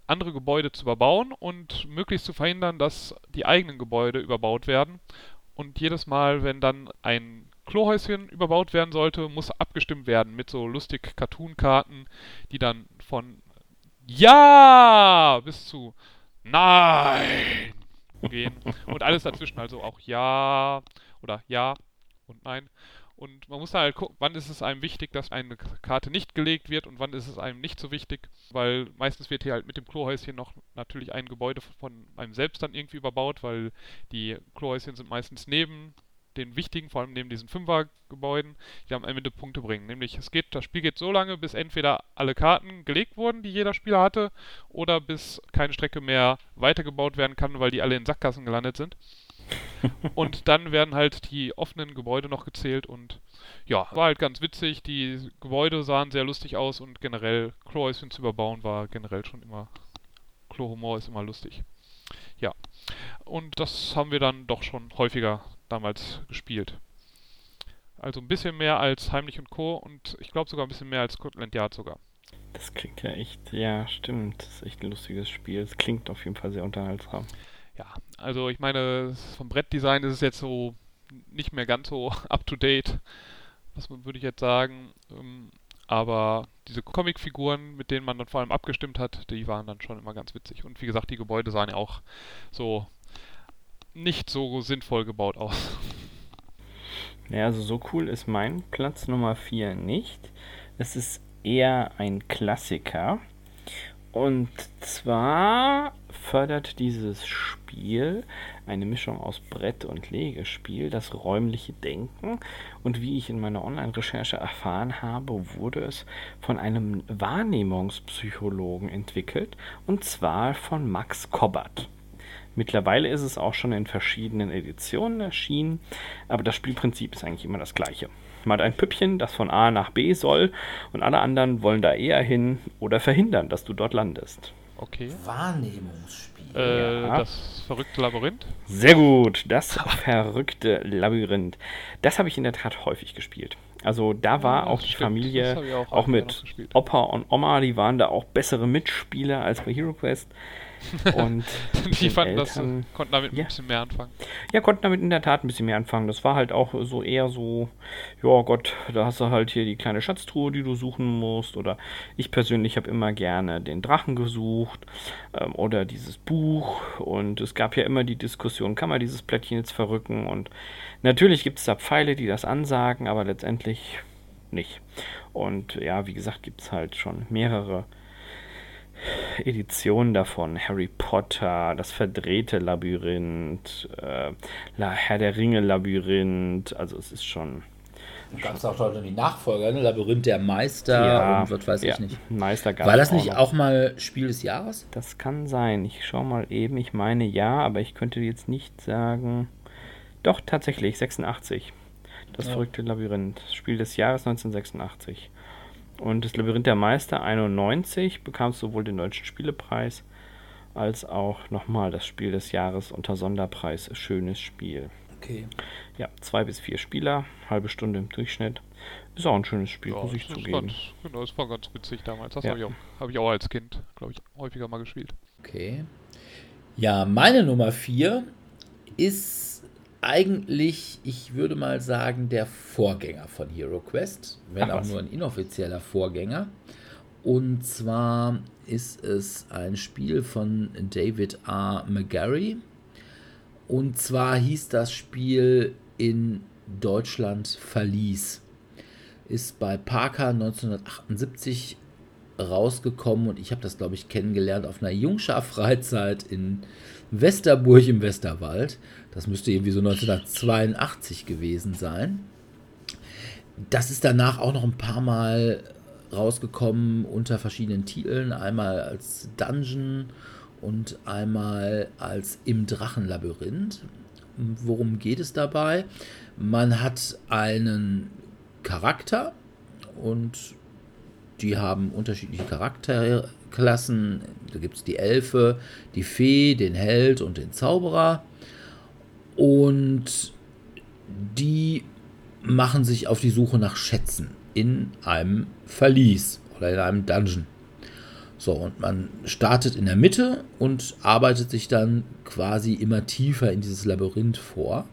andere Gebäude zu überbauen und möglichst zu verhindern, dass die eigenen Gebäude überbaut werden. Und jedes Mal, wenn dann ein Klohäuschen überbaut werden sollte, muss abgestimmt werden mit so lustig Cartoon-Karten, die dann von Ja bis zu Nein gehen. Und alles dazwischen, also auch Ja oder Ja und Nein. Und man muss da halt gucken, wann ist es einem wichtig, dass eine Karte nicht gelegt wird und wann ist es einem nicht so wichtig, weil meistens wird hier halt mit dem Klohäuschen noch natürlich ein Gebäude von einem selbst dann irgendwie überbaut, weil die Klohäuschen sind meistens neben den wichtigen, vor allem neben diesen Fünfergebäuden, die am Ende Punkte bringen. Nämlich es geht, das Spiel geht so lange, bis entweder alle Karten gelegt wurden, die jeder Spieler hatte, oder bis keine Strecke mehr weitergebaut werden kann, weil die alle in Sackgassen gelandet sind. und dann werden halt die offenen Gebäude noch gezählt und ja, war halt ganz witzig. Die Gebäude sahen sehr lustig aus und generell Klohäuschen zu überbauen war generell schon immer. Klohumor ist immer lustig. Ja. Und das haben wir dann doch schon häufiger damals gespielt. Also ein bisschen mehr als Heimlich und Co. und ich glaube sogar ein bisschen mehr als Scotland Yard sogar. Das klingt ja echt, ja, stimmt. Das ist echt ein lustiges Spiel. Es klingt auf jeden Fall sehr unterhaltsam. Ja, also ich meine, vom Brettdesign ist es jetzt so nicht mehr ganz so up to date, was würde ich jetzt sagen. Ähm, aber diese Comicfiguren, mit denen man dann vor allem abgestimmt hat, die waren dann schon immer ganz witzig. Und wie gesagt, die Gebäude sahen ja auch so nicht so sinnvoll gebaut aus. Ja, also so cool ist mein Platz Nummer 4 nicht. Es ist eher ein Klassiker. Und zwar fördert dieses Spiel eine Mischung aus Brett- und Legespiel, das räumliche Denken. Und wie ich in meiner Online-Recherche erfahren habe, wurde es von einem Wahrnehmungspsychologen entwickelt. Und zwar von Max Kobbert. Mittlerweile ist es auch schon in verschiedenen Editionen erschienen, aber das Spielprinzip ist eigentlich immer das gleiche. Man hat ein Püppchen, das von A nach B soll und alle anderen wollen da eher hin oder verhindern, dass du dort landest. Okay. Wahrnehmungsspiel. Äh, Ja. Das verrückte Labyrinth. Sehr gut, das verrückte Labyrinth. Das habe ich in der Tat häufig gespielt. Also da war Ja, auch die stimmt. Familie, auch auch mit. Opa und Oma, die waren da auch bessere Mitspieler als bei Hero Quest. Und die fanden das, Eltern- konnten damit Ja. ein bisschen mehr anfangen. Ja, konnten damit in der Tat ein bisschen mehr anfangen. Das war halt auch so eher so, ja Gott, da hast du halt hier die kleine Schatztruhe, die du suchen musst. Oder ich persönlich habe immer gerne den Drachen gesucht ähm, oder dieses Buch. Und es gab ja immer die Diskussion, kann man dieses Plättchen jetzt verrücken? Und natürlich gibt es da Pfeile, die das ansagen, aber letztendlich nicht. Und ja, wie gesagt, gibt es halt schon mehrere Editionen davon. Harry Potter, das verdrehte Labyrinth, äh, La Herr der Ringe Labyrinth. Also es ist schon. Gab es auch schon die Nachfolger, ne? Labyrinth der Meister und was weiß ja, ich nicht. Meister gab's War das nicht noch. auch mal Spiel des Jahres? Das kann sein. Ich schau mal eben. Ich meine ja, aber ich könnte jetzt nicht sagen. Doch, tatsächlich, 86. Das Ja. verrückte Labyrinth. Spiel des Jahres 1986. Und das Labyrinth der Meister 91 bekam sowohl den Deutschen Spielepreis als auch nochmal das Spiel des Jahres unter Sonderpreis Schönes Spiel. Okay. Ja, zwei bis vier Spieler, halbe Stunde im Durchschnitt. Ist auch ein schönes Spiel, Ja, muss ich zugeben. Ganz, genau, das war ganz witzig damals. Das Ja. habe ich, auch- hab ich auch als Kind, glaube ich, häufiger mal gespielt. Okay. Ja, meine Nummer 4 ist eigentlich, ich würde mal sagen, der Vorgänger von Hero Quest, wenn Ach auch was. nur ein inoffizieller Vorgänger. Und zwar ist es ein Spiel von David R. McGarry. Und zwar hieß das Spiel in Deutschland Verlies. Ist bei Parker 1978 rausgekommen und ich habe das, glaube ich, kennengelernt auf einer Jungschar-Freizeit in Westerburg im Westerwald. Das müsste irgendwie so 1982 gewesen sein. Das ist danach auch noch ein paar Mal rausgekommen unter verschiedenen Titeln. Einmal als Dungeon und einmal als Im Drachenlabyrinth. Worum geht es dabei? Man hat einen Charakter und die haben unterschiedliche Charakterklassen. Da gibt es die Elfe, die Fee, den Held und den Zauberer. Und die machen sich auf die Suche nach Schätzen in einem Verlies oder in einem Dungeon. So, und man startet in der Mitte und arbeitet sich dann quasi immer tiefer in dieses Labyrinth vor.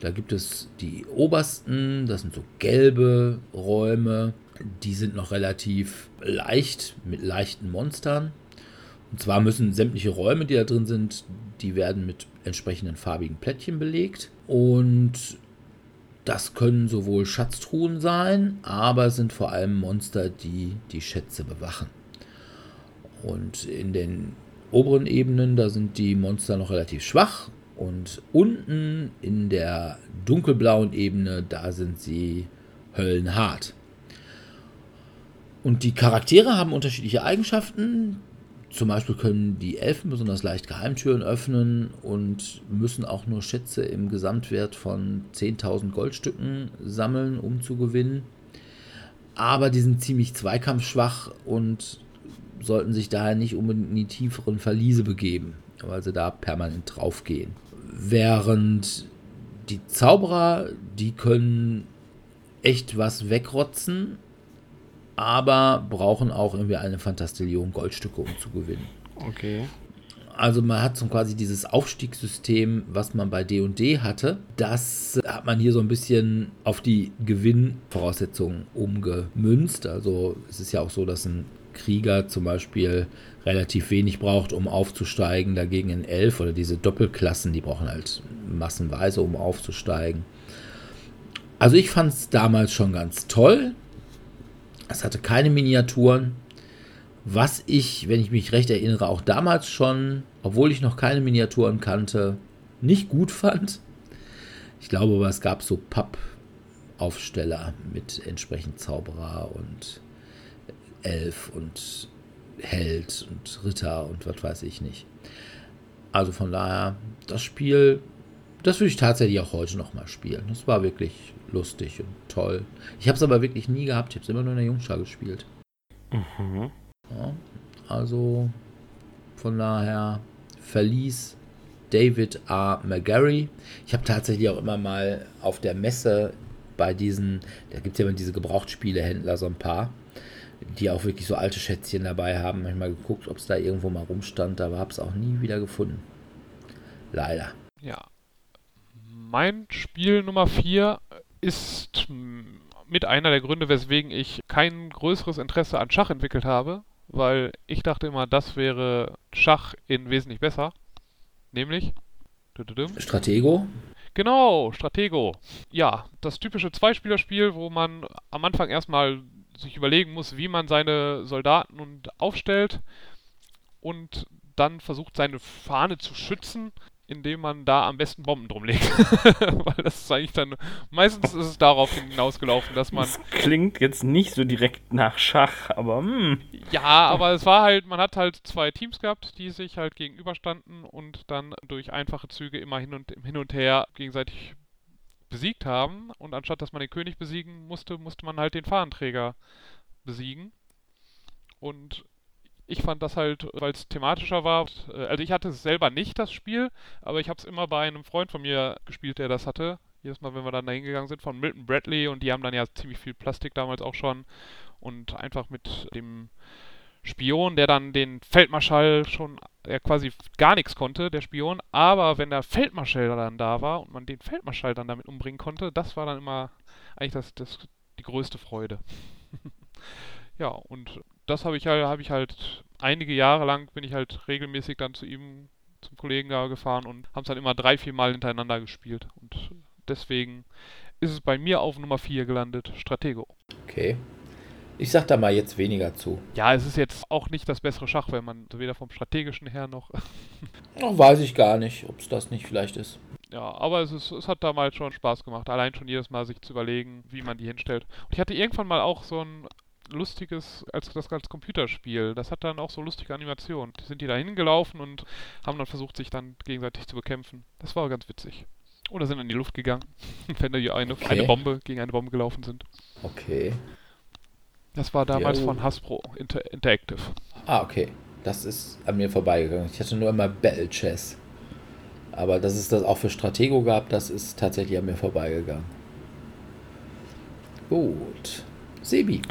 Da gibt es die obersten, das sind so gelbe Räume, die sind noch relativ leicht mit leichten Monstern. Und zwar müssen sämtliche Räume, die da drin sind, die werden mit entsprechenden farbigen Plättchen belegt. Und das können sowohl Schatztruhen sein, aber sind vor allem Monster, die die Schätze bewachen. Und in den oberen Ebenen, da sind die Monster noch relativ schwach. Und unten in der dunkelblauen Ebene, da sind sie höllenhart. Und die Charaktere haben unterschiedliche Eigenschaften. Zum Beispiel können die Elfen besonders leicht Geheimtüren öffnen und müssen auch nur Schätze im Gesamtwert von 10.000 Goldstücken sammeln, um zu gewinnen. Aber die sind ziemlich zweikampfschwach und sollten sich daher nicht unbedingt in die tieferen Verliese begeben, weil sie da permanent draufgehen. Während die Zauberer, die können echt was wegrotzen, aber brauchen auch irgendwie eine Fantastillion Goldstücke, um zu gewinnen. Okay. Also man hat so quasi dieses Aufstiegssystem, was man bei D&D hatte. Das hat man hier so ein bisschen auf die Gewinnvoraussetzungen umgemünzt. Also es ist ja auch so, dass ein Krieger zum Beispiel relativ wenig braucht, um aufzusteigen. Dagegen ein Elf oder diese Doppelklassen, die brauchen halt massenweise, um aufzusteigen. Also ich fand es damals schon ganz toll. Es hatte keine Miniaturen. Was ich, wenn ich mich recht erinnere, auch damals schon, obwohl ich noch keine Miniaturen kannte, nicht gut fand. Ich glaube aber, es gab so Pappaufsteller mit entsprechend Zauberer und Elf und Held und Ritter und was weiß ich nicht. Also von daher, das Spiel, das würde ich tatsächlich auch heute noch mal spielen. Das war wirklich lustig und toll. Ich habe es aber wirklich nie gehabt. Ich habe es immer nur in der Jungschar gespielt. Mhm. Ja, also von daher verließ David R. McGarry. Ich habe tatsächlich auch immer mal auf der Messe bei diesen, da gibt es ja immer diese Gebrauchtspielehändler so ein paar, die auch wirklich so alte Schätzchen dabei haben. Manchmal geguckt, ob es da irgendwo mal rumstand, aber habe es auch nie wieder gefunden. Leider. Ja. Mein Spiel Nummer 4 ist mit einer der Gründe, weswegen ich kein größeres Interesse an Schach entwickelt habe, weil ich dachte immer, das wäre Schach in wesentlich besser. Nämlich Stratego? Genau, Stratego. Ja, das typische Zweispielerspiel, wo man am Anfang erstmal sich überlegen muss, wie man seine Soldaten und aufstellt und dann versucht, seine Fahne zu schützen, indem man da am besten Bomben drum legt. Weil das ist eigentlich dann, meistens ist es darauf hinausgelaufen, dass man... Das klingt jetzt nicht so direkt nach Schach, aber... Hm. Ja, aber es war halt, man hat halt zwei Teams gehabt, die sich halt gegenüberstanden und dann durch einfache Züge immer hin und, hin und her gegenseitig besiegt haben. Und anstatt dass man den König besiegen musste, musste man halt den Fahnenträger besiegen. Und ich fand das halt, weil es thematischer war. Äh, also ich hatte es selber nicht, das Spiel, aber ich habe es immer bei einem Freund von mir gespielt, der das hatte. Jedes Mal, wenn wir dann da hingegangen sind, von Milton Bradley und die haben dann ja ziemlich viel Plastik damals auch schon und einfach mit dem Spion, der dann den Feldmarschall schon, der quasi gar nichts konnte, der Spion, aber wenn der Feldmarschall dann da war und man den Feldmarschall dann damit umbringen konnte, das war dann immer eigentlich das, das die größte Freude. ja, und das habe ich halt, habe ich halt einige Jahre lang bin ich halt regelmäßig dann zu ihm, zum Kollegen da gefahren und haben es dann immer drei, vier Mal hintereinander gespielt. Und deswegen ist es bei mir auf Nummer 4 gelandet, Stratego. Okay. Ich sag da mal jetzt weniger zu. Ja, es ist jetzt auch nicht das bessere Schach, wenn man weder vom strategischen her noch. noch weiß ich gar nicht, ob es das nicht vielleicht ist. Ja, aber es, ist, es hat damals schon Spaß gemacht, allein schon jedes Mal sich zu überlegen, wie man die hinstellt. Und ich hatte irgendwann mal auch so ein lustiges, als das als Computerspiel. Das hat dann auch so lustige Animationen. Die sind die da hingelaufen und haben dann versucht, sich dann gegenseitig zu bekämpfen. Das war ganz witzig. Oder sind in die Luft gegangen, wenn da eine, okay. eine Bombe gegen eine Bombe gelaufen sind. Okay. Das war damals ja. von Hasbro Inter Interactive. Ah, okay. Das ist an mir vorbeigegangen. Ich hatte nur immer Battle Chess. Aber dass es das auch für Stratego gab, das ist tatsächlich an mir vorbeigegangen. Gut. Sebi.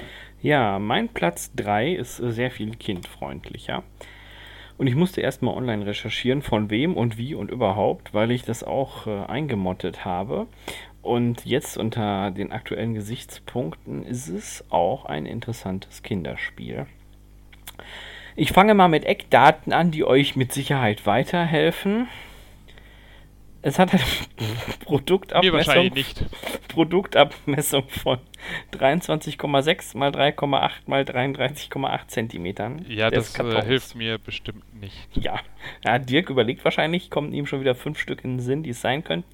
Ja, mein Platz 3 ist sehr viel kindfreundlicher. Und ich musste erstmal online recherchieren, von wem und wie und überhaupt, weil ich das auch äh, eingemottet habe. Und jetzt unter den aktuellen Gesichtspunkten ist es auch ein interessantes Kinderspiel. Ich fange mal mit Eckdaten an, die euch mit Sicherheit weiterhelfen. Es hat eine Produktabmessung, Produktabmessung von 23,6 mal 3,8 mal 33,8 Zentimetern. Ja, das äh, hilft mir bestimmt nicht. Ja. ja, Dirk überlegt wahrscheinlich, kommen ihm schon wieder fünf Stück in den Sinn, die es sein könnten.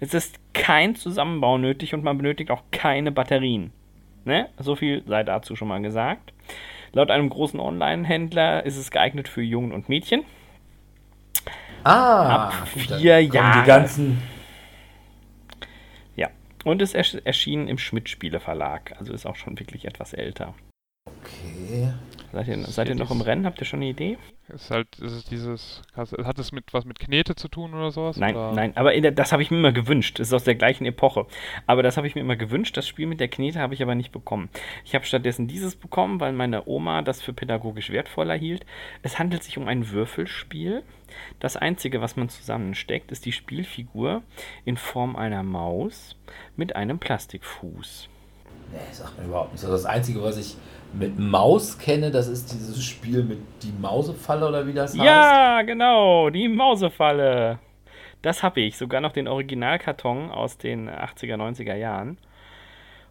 Es ist kein Zusammenbau nötig und man benötigt auch keine Batterien. Ne? So viel sei dazu schon mal gesagt. Laut einem großen Online-Händler ist es geeignet für Jungen und Mädchen. Ah, ab vier Jahren. Die ganzen. Ja. Und es erschien im Schmidt-Spiele Verlag. Also ist auch schon wirklich etwas älter. Okay. Seid ihr, seid ihr noch im Rennen? Habt ihr schon eine Idee? Ist halt, ist es dieses, hat es mit was mit Knete zu tun oder sowas? Nein, oder? nein, aber der, das habe ich mir immer gewünscht. Das ist aus der gleichen Epoche. Aber das habe ich mir immer gewünscht. Das Spiel mit der Knete habe ich aber nicht bekommen. Ich habe stattdessen dieses bekommen, weil meine Oma das für pädagogisch wertvoller hielt. Es handelt sich um ein Würfelspiel. Das einzige, was man zusammensteckt, ist die Spielfigur in Form einer Maus mit einem Plastikfuß. Nee, sagt mir überhaupt nicht. Also das Einzige, was ich mit Maus kenne, das ist dieses Spiel mit die Mausefalle oder wie das heißt. Ja, genau, die Mausefalle. Das habe ich, sogar noch den Originalkarton aus den 80er, 90er Jahren.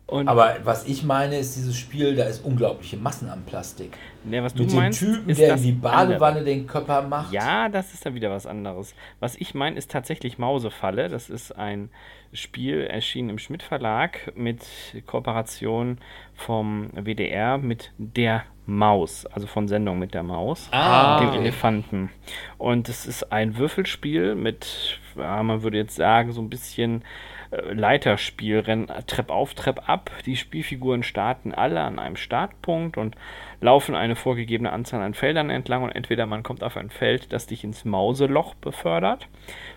Und Aber was ich meine, ist dieses Spiel, da ist unglaubliche Massen an Plastik. Ne, was du Mit meinst, dem Typen, der in die Badewanne andere. den Körper macht. Ja, das ist dann wieder was anderes. Was ich meine, ist tatsächlich Mausefalle. Das ist ein Spiel, erschienen im Schmidt Verlag mit Kooperation vom WDR mit der Maus, also von Sendung mit der Maus, ah. dem Elefanten. Und es ist ein Würfelspiel mit, ja, man würde jetzt sagen, so ein bisschen äh, Leiterspielrennen, Trepp auf, Trepp ab. Die Spielfiguren starten alle an einem Startpunkt und laufen eine vorgegebene Anzahl an Feldern entlang und entweder man kommt auf ein Feld, das dich ins Mauseloch befördert,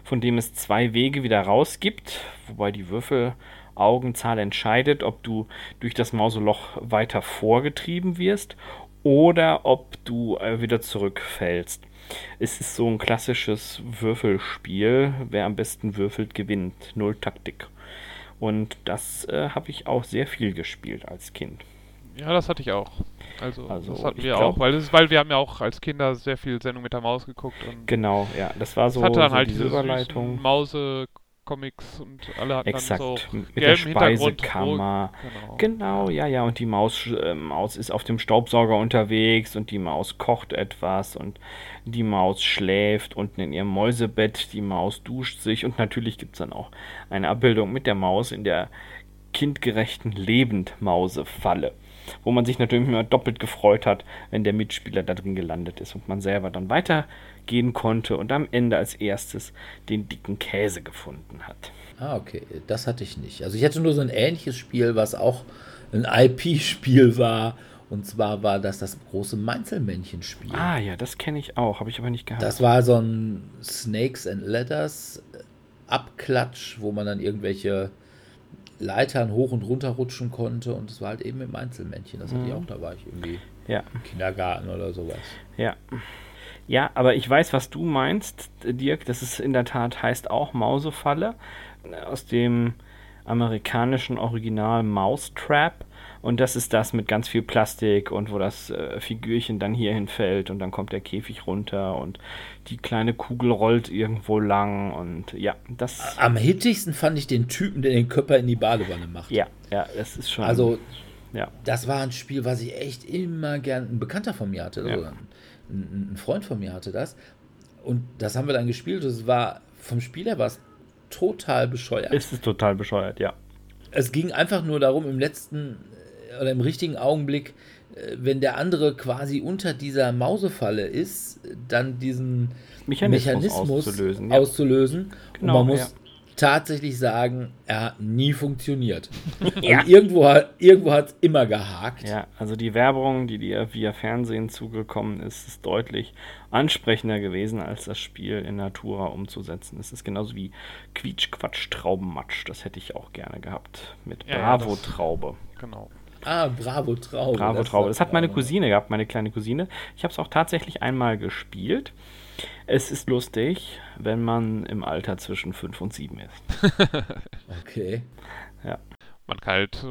von dem es zwei Wege wieder raus gibt, wobei die Würfel Augenzahl entscheidet, ob du durch das Mauseloch weiter vorgetrieben wirst oder ob du äh, wieder zurückfällst. Es ist so ein klassisches Würfelspiel. Wer am besten würfelt, gewinnt. Null Taktik. Und das äh, habe ich auch sehr viel gespielt als Kind. Ja, das hatte ich auch. Also, Also, das hatten wir glaub- auch, weil, das, weil wir haben ja auch als Kinder sehr viel Sendung mit der Maus geguckt und Genau, ja, das war so, es hatte dann so halt diese Überleitung. süßen Mause-Comics und alle hatten Exakt, dann so mit der. Speisekammer. Genau. Genau, ja, ja, und die Maus, äh, Maus ist auf dem Staubsauger unterwegs und die Maus kocht etwas und die Maus schläft unten in ihrem Mäusebett, die Maus duscht sich und natürlich gibt es dann auch eine Abbildung mit der Maus in der kindgerechten Lebendmausefalle, wo man sich natürlich immer doppelt gefreut hat, wenn der Mitspieler da drin gelandet ist und man selber dann weitergehen konnte und am Ende als erstes den dicken Käse gefunden hat. Ah, okay. Das hatte ich nicht. Also ich hatte nur so ein ähnliches Spiel, was auch ein IP-Spiel war. Und zwar war das das große Mainzelmännchen-Spiel. Ah ja, das kenne ich auch, habe ich aber nicht gehabt. Das war so ein Snakes and Ladders Abklatsch, wo man dann irgendwelche Leitern hoch und runter rutschen konnte. Und es war halt eben mit Einzelmännchen. Das hatte ich auch, da war ich irgendwie ja, im Kindergarten oder sowas. ja. Ja, aber ich weiß, was du meinst, Dirk. Das ist in der Tat heißt auch Mausefalle aus dem amerikanischen Original Mousetrap. Und das ist das mit ganz viel Plastik und wo das äh, Figürchen dann hier hinfällt und dann kommt der Käfig runter und die kleine Kugel rollt irgendwo lang und ja, das. Am hittigsten fand ich den Typen, der den Körper in die Badewanne macht. Ja, ja, das ist schon. Also, ja. das war ein Spiel, was ich echt immer gern. Ein Bekannter von mir hatte, Ja. also ein, ein, Freund von mir hatte das. Und das haben wir dann gespielt. Es war vom Spiel her war es total bescheuert. Es ist total bescheuert, ja. es ging einfach nur darum, im letzten oder im richtigen Augenblick, äh, wenn der andere quasi unter dieser Mausefalle ist, dann diesen Mechanismus Mechanismus, auszulösen, ja. auszulösen. Genau, Und man muss ja. tatsächlich sagen, er hat nie funktioniert. also irgendwo hat irgendwo es immer gehakt. Ja, also die Werbung, die dir via Fernsehen zugekommen ist, ist deutlich ansprechender gewesen, als das Spiel in Natura umzusetzen. Es ist genauso wie Quietsch-Quatsch-Traubenmatsch. Das hätte ich auch gerne gehabt. Mit Ja, ja, Bravo-Traube. Genau. Ah, Bravo Traube. Bravo das Traube. Das hat meine. Cousine gehabt, meine kleine Cousine. Ich habe es auch tatsächlich einmal gespielt. Es ist lustig, wenn man im Alter zwischen 5 und 7 ist. Okay. Man kann halt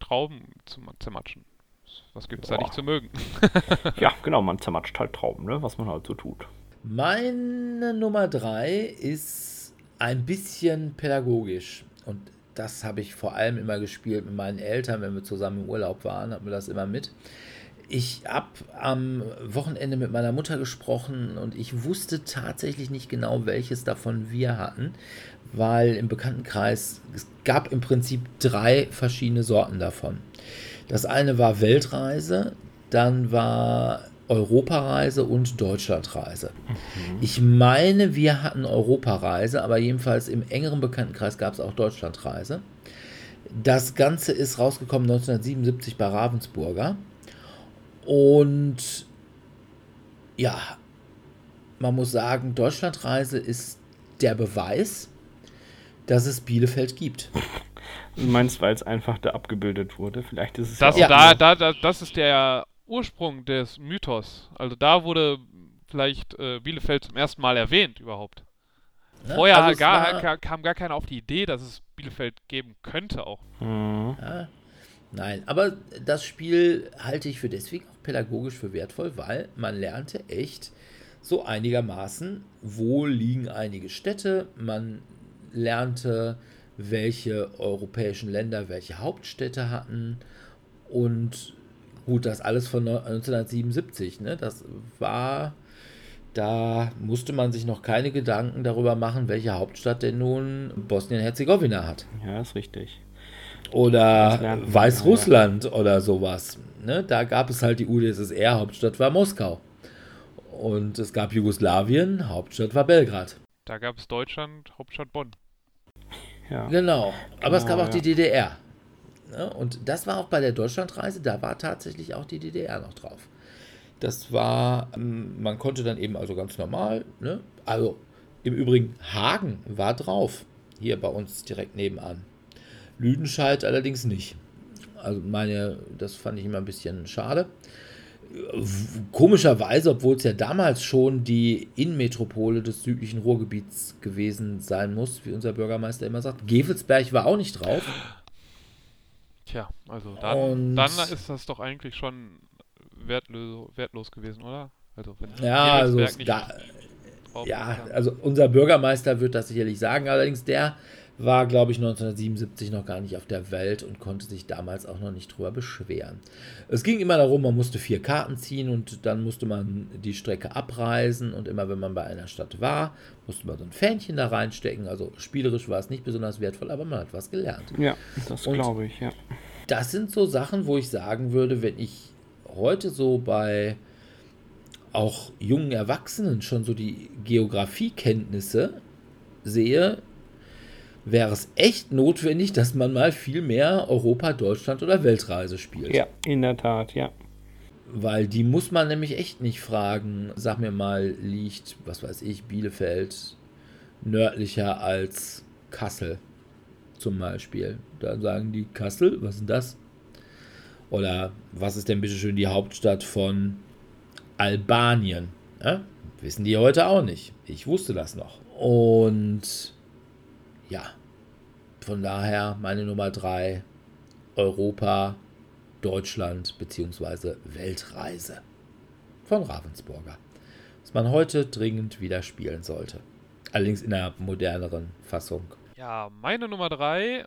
Trauben zum zermatschen. Was gibt's da Boah. nicht zu mögen? Ja, genau, man zermatscht halt Trauben, ne? was man halt so tut. Meine Nummer drei ist ein bisschen pädagogisch. Und das habe ich vor allem immer gespielt mit meinen Eltern, wenn wir zusammen im Urlaub waren, hatten wir das immer mit. Ich habe am Wochenende mit meiner Mutter gesprochen und ich wusste tatsächlich nicht genau, welches davon wir hatten, weil im Bekanntenkreis, es gab im Prinzip drei verschiedene Sorten davon. Das eine war Weltreise, dann war Europareise und Deutschlandreise. Ich meine, wir hatten Europareise, aber jedenfalls im engeren Bekanntenkreis gab es auch Deutschlandreise. Das Ganze ist rausgekommen 1977 bei Ravensburger. Und ja, man muss sagen, Deutschlandreise ist der Beweis, dass es Bielefeld gibt. Du meinst, weil es einfach da abgebildet wurde? Vielleicht ist es Das, ja auch da, da, da, das ist der Ursprung des Mythos. Also da wurde vielleicht äh, Bielefeld zum ersten Mal erwähnt überhaupt. Ne? Vorher Also gar, war- ka- kam gar keiner auf die Idee, dass es Bielefeld geben könnte auch. Mhm. Ja, nein, aber das Spiel halte ich für deswegen auch pädagogisch für wertvoll, weil man lernte echt so einigermaßen, wo liegen einige Städte, man lernte, welche europäischen Länder welche Hauptstädte hatten und gut, das alles von neu- 1977, ne? Das war, da musste man sich noch keine Gedanken darüber machen, welche Hauptstadt denn nun Bosnien-Herzegowina hat Ja, ist richtig. oder Weißrussland oder sowas. Ne? Da gab es halt die UdSSR, Hauptstadt war Moskau. Und es gab Jugoslawien, Hauptstadt war Belgrad. Da gab es Deutschland, Hauptstadt Bonn. Ja. Genau. Aber es Genau, gab auch ja. die DDR. Ne? Und das war auch bei der Deutschlandreise, da war tatsächlich auch die DDR noch drauf. Das war, ähm, man konnte dann eben also ganz normal, ne? also im Übrigen Hagen war drauf, hier bei uns direkt nebenan. Lüdenscheid allerdings nicht. Also meine, das fand ich immer ein bisschen schade. Komischerweise, obwohl es ja damals schon die Innenmetropole des südlichen Ruhrgebiets gewesen sein muss, wie unser Bürgermeister immer sagt. Gevelsberg war auch nicht drauf. Tja, also dann, dann ist das doch eigentlich schon wertlos, wertlos gewesen, oder? Also wenn ja, also da, ja, also unser Bürgermeister wird das sicherlich sagen, allerdings der war, glaube ich, 1977 noch gar nicht auf der Welt und konnte sich damals auch noch nicht drüber beschweren. Es ging immer darum, man musste vier Karten ziehen und dann musste man die Strecke abreisen und immer wenn man bei einer Stadt war, musste man so ein Fähnchen da reinstecken. Also spielerisch war es nicht besonders wertvoll, aber man hat was gelernt. Ja, das glaube ich, ja. Das sind so Sachen, wo ich sagen würde, wenn ich heute so bei auch jungen Erwachsenen schon so die Geografiekenntnisse sehe, wäre es echt notwendig, dass man mal viel mehr Europa, Deutschland oder Weltreise spielt. Ja, in der Tat, ja. Weil die muss man nämlich echt nicht fragen. Sag mir mal, liegt, was weiß ich, Bielefeld nördlicher als Kassel zum Beispiel. Da sagen die Kassel, was ist das? Oder was ist denn bitte schön die Hauptstadt von Albanien? Ja? Wissen die heute auch nicht. Ich wusste das noch. Und ja, von daher meine Nummer 3, Europa, Deutschland bzw. Weltreise von Ravensburger. Was man heute dringend wieder spielen sollte. Allerdings in einer moderneren Fassung. Ja, meine Nummer 3.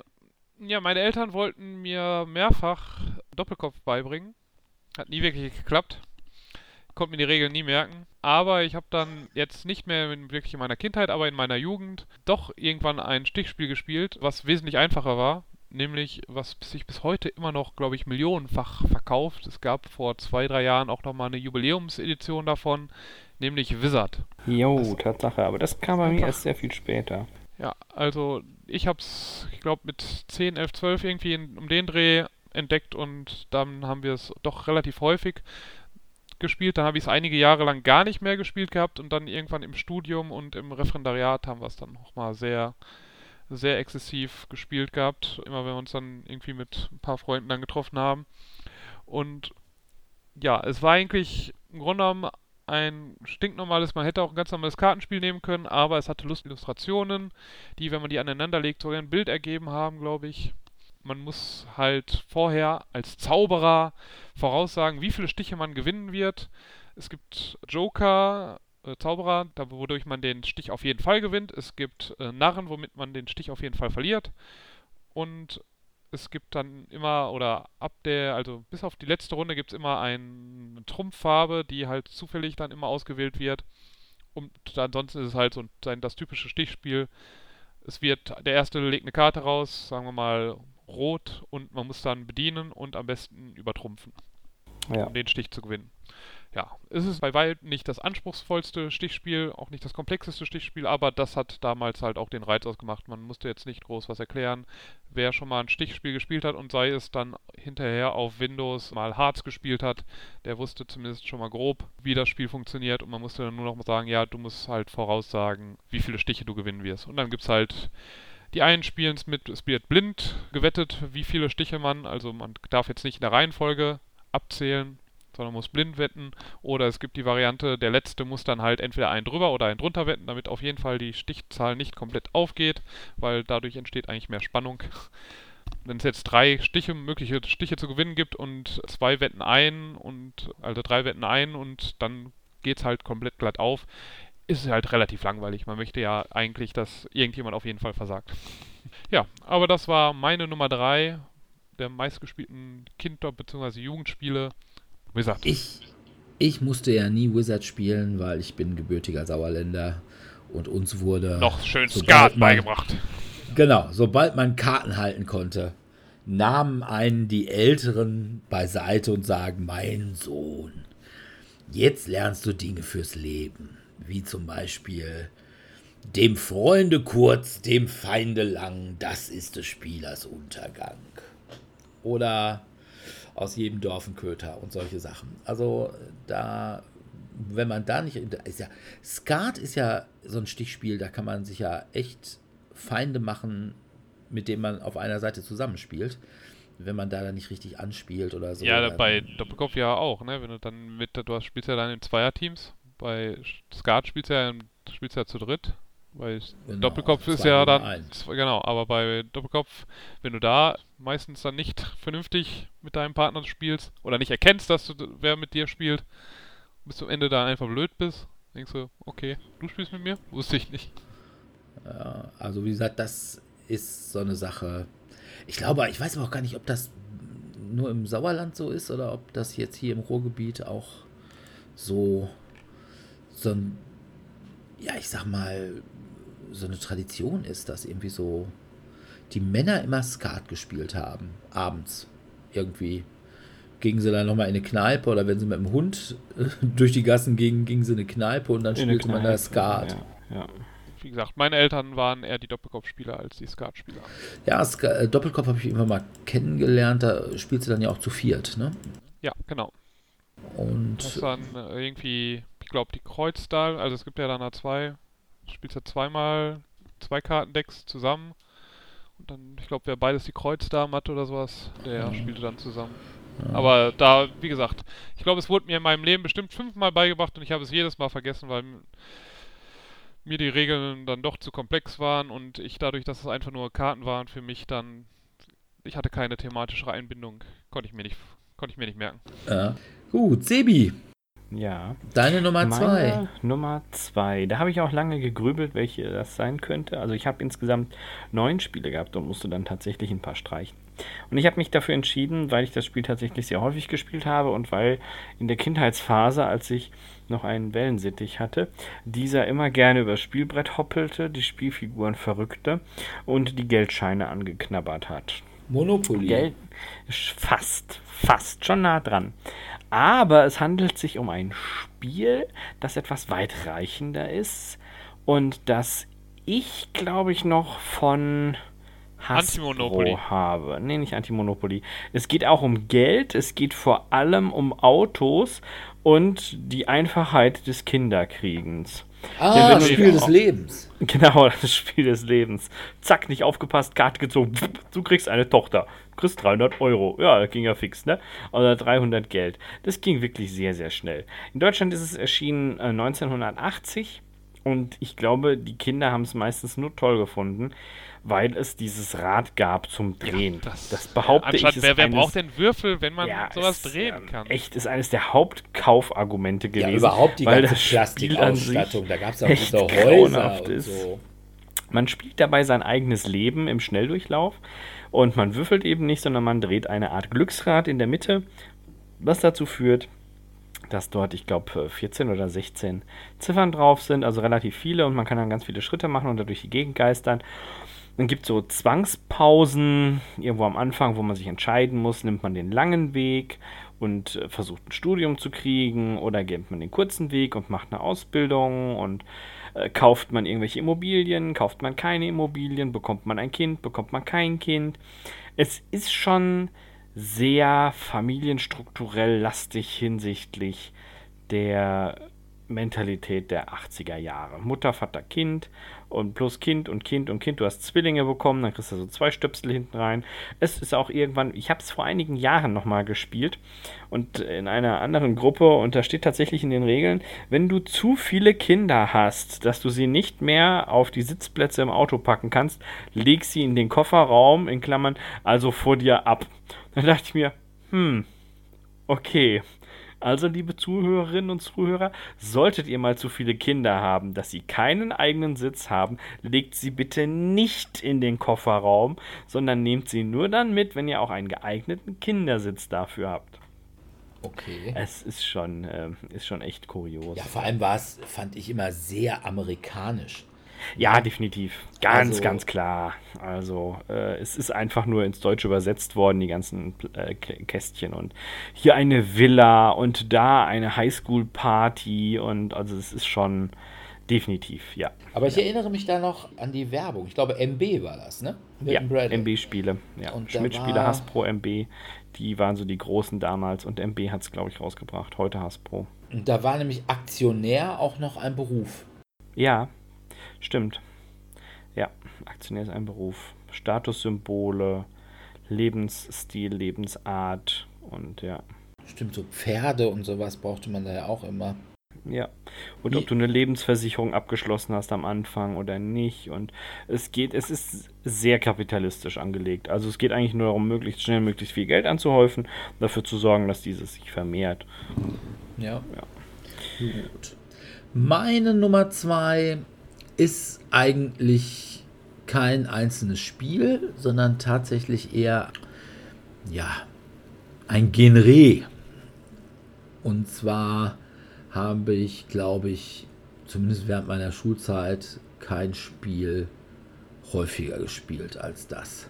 Ja, meine Eltern wollten mir mehrfach Doppelkopf beibringen. Hat nie wirklich geklappt konnte mir die Regeln nie merken. Aber ich habe dann jetzt nicht mehr wirklich in meiner Kindheit, aber in meiner Jugend doch irgendwann ein Stichspiel gespielt, was wesentlich einfacher war. Nämlich, was sich bis heute immer noch, glaube ich, millionenfach verkauft. Es gab vor zwei, drei Jahren auch nochmal eine Jubiläumsedition davon, nämlich Wizard. Jo, das, Tatsache, aber das kam bei mir erst sehr viel später. Ja, also ich habe es, ich glaube, mit 10, 11, 12 irgendwie in, um den Dreh entdeckt und dann haben wir es doch relativ häufig gespielt, dann habe ich es einige Jahre lang gar nicht mehr gespielt gehabt und dann irgendwann im Studium und im Referendariat haben wir es dann nochmal sehr, sehr exzessiv gespielt gehabt, immer wenn wir uns dann irgendwie mit ein paar Freunden dann getroffen haben. Und ja, es war eigentlich im Grunde genommen ein stinknormales, man hätte auch ein ganz normales Kartenspiel nehmen können, aber es hatte lustige Illustrationen, die, wenn man die aneinander legt, sogar ein Bild ergeben haben, glaube ich man muss halt vorher als Zauberer voraussagen, wie viele Stiche man gewinnen wird. Es gibt Joker, äh, Zauberer, wodurch man den Stich auf jeden Fall gewinnt. Es gibt äh, Narren, womit man den Stich auf jeden Fall verliert. Und es gibt dann immer, oder ab der, also bis auf die letzte Runde gibt es immer eine Trumpffarbe, die halt zufällig dann immer ausgewählt wird. Und ansonsten ist es halt so ein, das typische Stichspiel. Es wird, der erste legt eine Karte raus, sagen wir mal rot und man muss dann bedienen und am besten übertrumpfen, ja. um den Stich zu gewinnen. Ja, es ist bei weitem nicht das anspruchsvollste Stichspiel, auch nicht das komplexeste Stichspiel, aber das hat damals halt auch den Reiz ausgemacht. Man musste jetzt nicht groß was erklären. Wer schon mal ein Stichspiel gespielt hat und sei es dann hinterher auf Windows mal Hearts gespielt hat, der wusste zumindest schon mal grob, wie das Spiel funktioniert und man musste dann nur noch mal sagen, ja, du musst halt voraussagen, wie viele Stiche du gewinnen wirst. Und dann gibt es halt die einen spielen es mit, es wird blind gewettet, wie viele Stiche man, also man darf jetzt nicht in der Reihenfolge abzählen, sondern muss blind wetten. Oder es gibt die Variante, der letzte muss dann halt entweder einen drüber oder einen drunter wetten, damit auf jeden Fall die Stichzahl nicht komplett aufgeht, weil dadurch entsteht eigentlich mehr Spannung. Wenn es jetzt drei Stiche, mögliche Stiche zu gewinnen gibt und zwei wetten ein und also drei wetten ein und dann geht es halt komplett glatt auf, ist es halt relativ langweilig. Man möchte ja eigentlich, dass irgendjemand auf jeden Fall versagt. Ja, aber das war meine Nummer 3 der meistgespielten Kinder- bzw. Jugendspiele. Wizard. Ich, ich musste ja nie Wizard spielen, weil ich bin gebürtiger Sauerländer und uns wurde noch schön Skat beigebracht. Genau, sobald man Karten halten konnte, nahmen einen die Älteren beiseite und sagen, mein Sohn, jetzt lernst du Dinge fürs Leben wie zum Beispiel dem Freunde kurz, dem Feinde lang, das ist des Spielers Untergang. Oder aus jedem Dorf ein Köter und solche Sachen. Also da, wenn man da nicht, ist ja, Skat ist ja so ein Stichspiel, da kann man sich ja echt Feinde machen mit dem man auf einer Seite zusammenspielt, wenn man da dann nicht richtig anspielt oder so. Ja, bei Doppelkopf ja auch, ne? Wenn du dann mit, du hast, spielst ja dann in Zweierteams. Bei Skat spielst du ja, spielst ja zu dritt. Bei Genau, Doppelkopf ist zwei ja dann. Genau, aber bei Doppelkopf, wenn du da meistens dann nicht vernünftig mit deinem Partner spielst oder nicht erkennst, dass du, wer mit dir spielt, bis zum Ende da einfach blöd bist, denkst du, okay, du spielst mit mir? Wusste ich nicht. Ja, also wie gesagt, das ist so eine Sache. Ich glaube, ich weiß aber auch gar nicht, ob das nur im Sauerland so ist oder ob das jetzt hier im Ruhrgebiet auch so, so ein, ja, ich sag mal, so eine Tradition ist, dass irgendwie so die Männer immer Skat gespielt haben, abends irgendwie. Gingen sie dann nochmal in eine Kneipe oder wenn sie mit dem Hund äh, durch die Gassen gingen, gingen sie in eine Kneipe und dann In spielte man da Skat. Ja, ja. Wie gesagt, meine Eltern waren eher die Doppelkopfspieler als die Skatspieler. Ja, Ska äh, Doppelkopf habe ich irgendwann mal kennengelernt. Da spielst du dann ja auch zu viert, ne? Ja, genau. Und Das dann irgendwie, glaube, die Kreuzdahl, also es gibt ja dann da zwei, du spielst ja zweimal zwei Kartendecks zusammen. Und dann, ich glaube, wer beides die Kreuzdame hat oder sowas, der spielte dann zusammen. Aber da, wie gesagt, ich glaube, es wurde mir in meinem Leben bestimmt fünfmal beigebracht und ich habe es jedes Mal vergessen, weil mir die Regeln dann doch zu komplex waren und ich dadurch, dass es einfach nur Karten waren, für mich dann, ich hatte keine thematische Einbindung, konnte ich mir nicht, konnte ich mir nicht merken. ja. gut, Sebi, ja. deine Nummer Meine zwei. Nummer zwei. Da habe ich auch lange gegrübelt, welche das sein könnte. Also ich habe insgesamt neun Spiele gehabt und musste dann tatsächlich ein paar streichen. Und ich habe mich dafür entschieden, weil ich das Spiel tatsächlich sehr häufig gespielt habe und weil in der Kindheitsphase, als ich noch einen Wellensittich hatte, dieser immer gerne übers Spielbrett hoppelte, die Spielfiguren verrückte und die Geldscheine angeknabbert hat. Monopoly. Geld fast, fast schon nah dran. Aber es handelt sich um ein Spiel, das etwas weitreichender ist und das ich, glaube ich, noch von Hasbro Antimonopoly. habe. Nee, nicht Antimonopoly. Es geht auch um Geld, es geht vor allem um Autos und die Einfachheit des Kinderkriegens. Ah, Ja, du- Spiel des Lebens. Genau, das Spiel des Lebens. Zack, nicht aufgepasst, Karte gezogen. Du kriegst eine Tochter. Kriegst 300 Euro. Ja, das ging ja fix, ne? Oder 300 Geld. Das ging wirklich sehr, sehr schnell. In Deutschland ist es erschienen äh, 1980. Und ich glaube, die Kinder haben es meistens nur toll gefunden, weil es dieses Rad gab zum Drehen. das, behaupte ich. Ist wer, wer eines- braucht denn Würfel, wenn man ja, sowas ist, drehen ähm, kann? Echt, ist eines der Hauptkaufargumente gewesen. Ja, überhaupt die weil ganze das Spiel an sich Plastikausstattung. Da gab es auch echt diese Häuser grauenhaft und ist. so. Man spielt dabei sein eigenes Leben im Schnelldurchlauf und man würfelt eben nicht, sondern man dreht eine Art Glücksrad in der Mitte, was dazu führt, dass dort, ich glaube, 14 oder 16 Ziffern drauf sind, also relativ viele und man kann dann ganz viele Schritte machen und dadurch die Gegend geistern. Dann gibt es so Zwangspausen, irgendwo am Anfang, wo man sich entscheiden muss, nimmt man den langen Weg und äh, versucht ein Studium zu kriegen oder geht man den kurzen Weg und macht eine Ausbildung und äh, kauft man irgendwelche Immobilien, kauft man keine Immobilien, bekommt man ein Kind, bekommt man kein Kind. Es ist schon sehr familienstrukturell lastig hinsichtlich der Mentalität der 80er Jahre. Mutter, Vater, Kind und plus Kind und Kind und Kind. Du hast Zwillinge bekommen, dann kriegst du so zwei Stöpsel hinten rein. Es ist auch irgendwann, ich habe es vor einigen Jahren nochmal gespielt und in einer anderen Gruppe und da steht tatsächlich in den Regeln, wenn du zu viele Kinder hast, dass du sie nicht mehr auf die Sitzplätze im Auto packen kannst, leg sie in den Kofferraum, in Klammern, also vor dir ab. Dann dachte ich mir, hm, okay. Also, liebe Zuhörerinnen und Zuhörer, solltet ihr mal zu viele Kinder haben, dass sie keinen eigenen Sitz haben, legt sie bitte nicht in den Kofferraum, sondern nehmt sie nur dann mit, wenn ihr auch einen geeigneten Kindersitz dafür habt. Okay. Es ist schon, äh, ist schon echt kurios. Ja, vor allem war es, fand ich immer sehr amerikanisch. Ja, definitiv. Ganz, Also- ganz klar. Also, äh, es ist einfach nur ins Deutsche übersetzt worden, die ganzen äh, Kä- Kästchen. Und hier eine Villa und da eine Highschool-Party. Und also, es ist schon definitiv, ja. Aber ich erinnere mich da noch an die Werbung. Ich glaube, MB war das, ne? Ja, Milton Bradley. MB-Spiele. Ja. Schmidt-Spiele, Hasbro, MB. Die waren so die großen damals. Und MB hat es, glaube ich, rausgebracht. Heute Hasbro. Und da war nämlich Aktionär auch noch ein Beruf. Ja, stimmt. Ja, Aktionär ist ein Beruf. Statussymbole, Lebensstil, Lebensart und ja. Stimmt, so Pferde und sowas brauchte man da ja auch immer. Ja. Und ob du eine Lebensversicherung abgeschlossen hast am Anfang oder nicht. Und es geht, es ist sehr kapitalistisch angelegt. Also es geht eigentlich nur darum, möglichst schnell, möglichst viel Geld anzuhäufen, dafür zu sorgen, dass dieses sich vermehrt. Ja. ja. Gut. Meine Nummer zwei ist eigentlich kein einzelnes Spiel, sondern tatsächlich eher, ja, ein Genre. Und zwar habe ich, glaube ich, zumindest während meiner Schulzeit kein Spiel häufiger gespielt als das.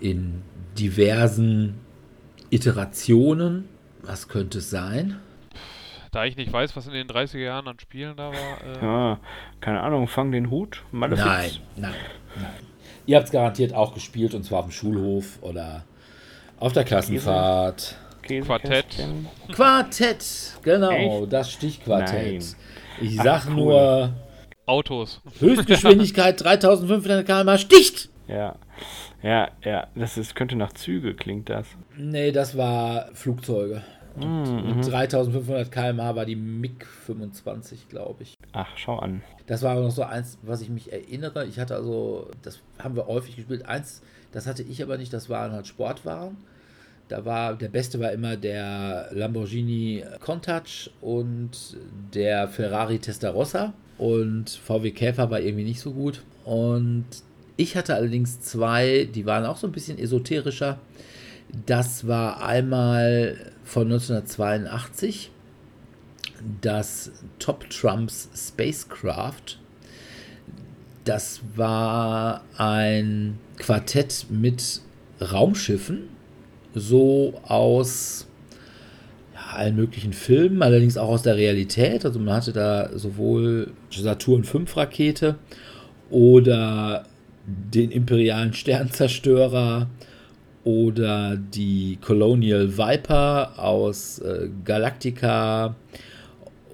In diversen Iterationen. Was könnte es sein? Da ich nicht weiß, was in den 30er Jahren an Spielen da war. Äh ja, keine Ahnung, fang den Hut. Malefiz. Nein, nein, nein. Ihr habt es garantiert auch gespielt und zwar auf dem Schulhof oder auf der Klassenfahrt. Quartett. Quartett, genau, Echt? das Stichquartett. Nein. Ich sag Ach, cool. nur. Autos. Höchstgeschwindigkeit 3500 km sticht! Ja. Ja, ja, das ist, könnte nach Züge klingt das. Nee, das war Flugzeuge. Mhm. 3500 km/h war die MiG 25, glaube ich. Ach, schau an. Das war noch so eins, was ich mich erinnere. Ich hatte also, das haben wir häufig gespielt. Eins, das hatte ich aber nicht, das waren halt Sportwaren. Da war der beste war immer der Lamborghini Countach und der Ferrari Testarossa und VW Käfer war irgendwie nicht so gut. Und ich hatte allerdings zwei, die waren auch so ein bisschen esoterischer. Das war einmal von 1982 das Top Trumps Spacecraft. Das war ein Quartett mit Raumschiffen so aus ja, allen möglichen Filmen, allerdings auch aus der Realität. Also man hatte da sowohl Saturn V Rakete oder den imperialen Sternzerstörer oder die Colonial Viper aus äh, Galactica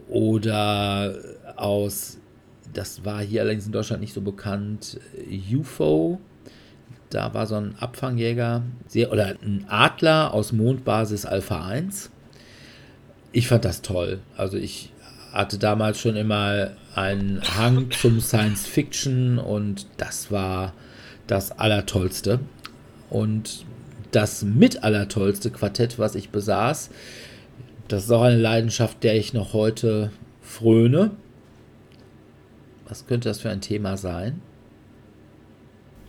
oder aus, das war hier allerdings in Deutschland nicht so bekannt, UFO da war so ein Abfangjäger sehr, oder ein Adler aus Mondbasis Alpha 1. Ich fand das toll. Also ich hatte damals schon immer einen Hang zum Science Fiction und das war das Allertollste. Und das mit Allertollste Quartett, was ich besaß, das ist auch eine Leidenschaft, der ich noch heute fröne. Was könnte das für ein Thema sein?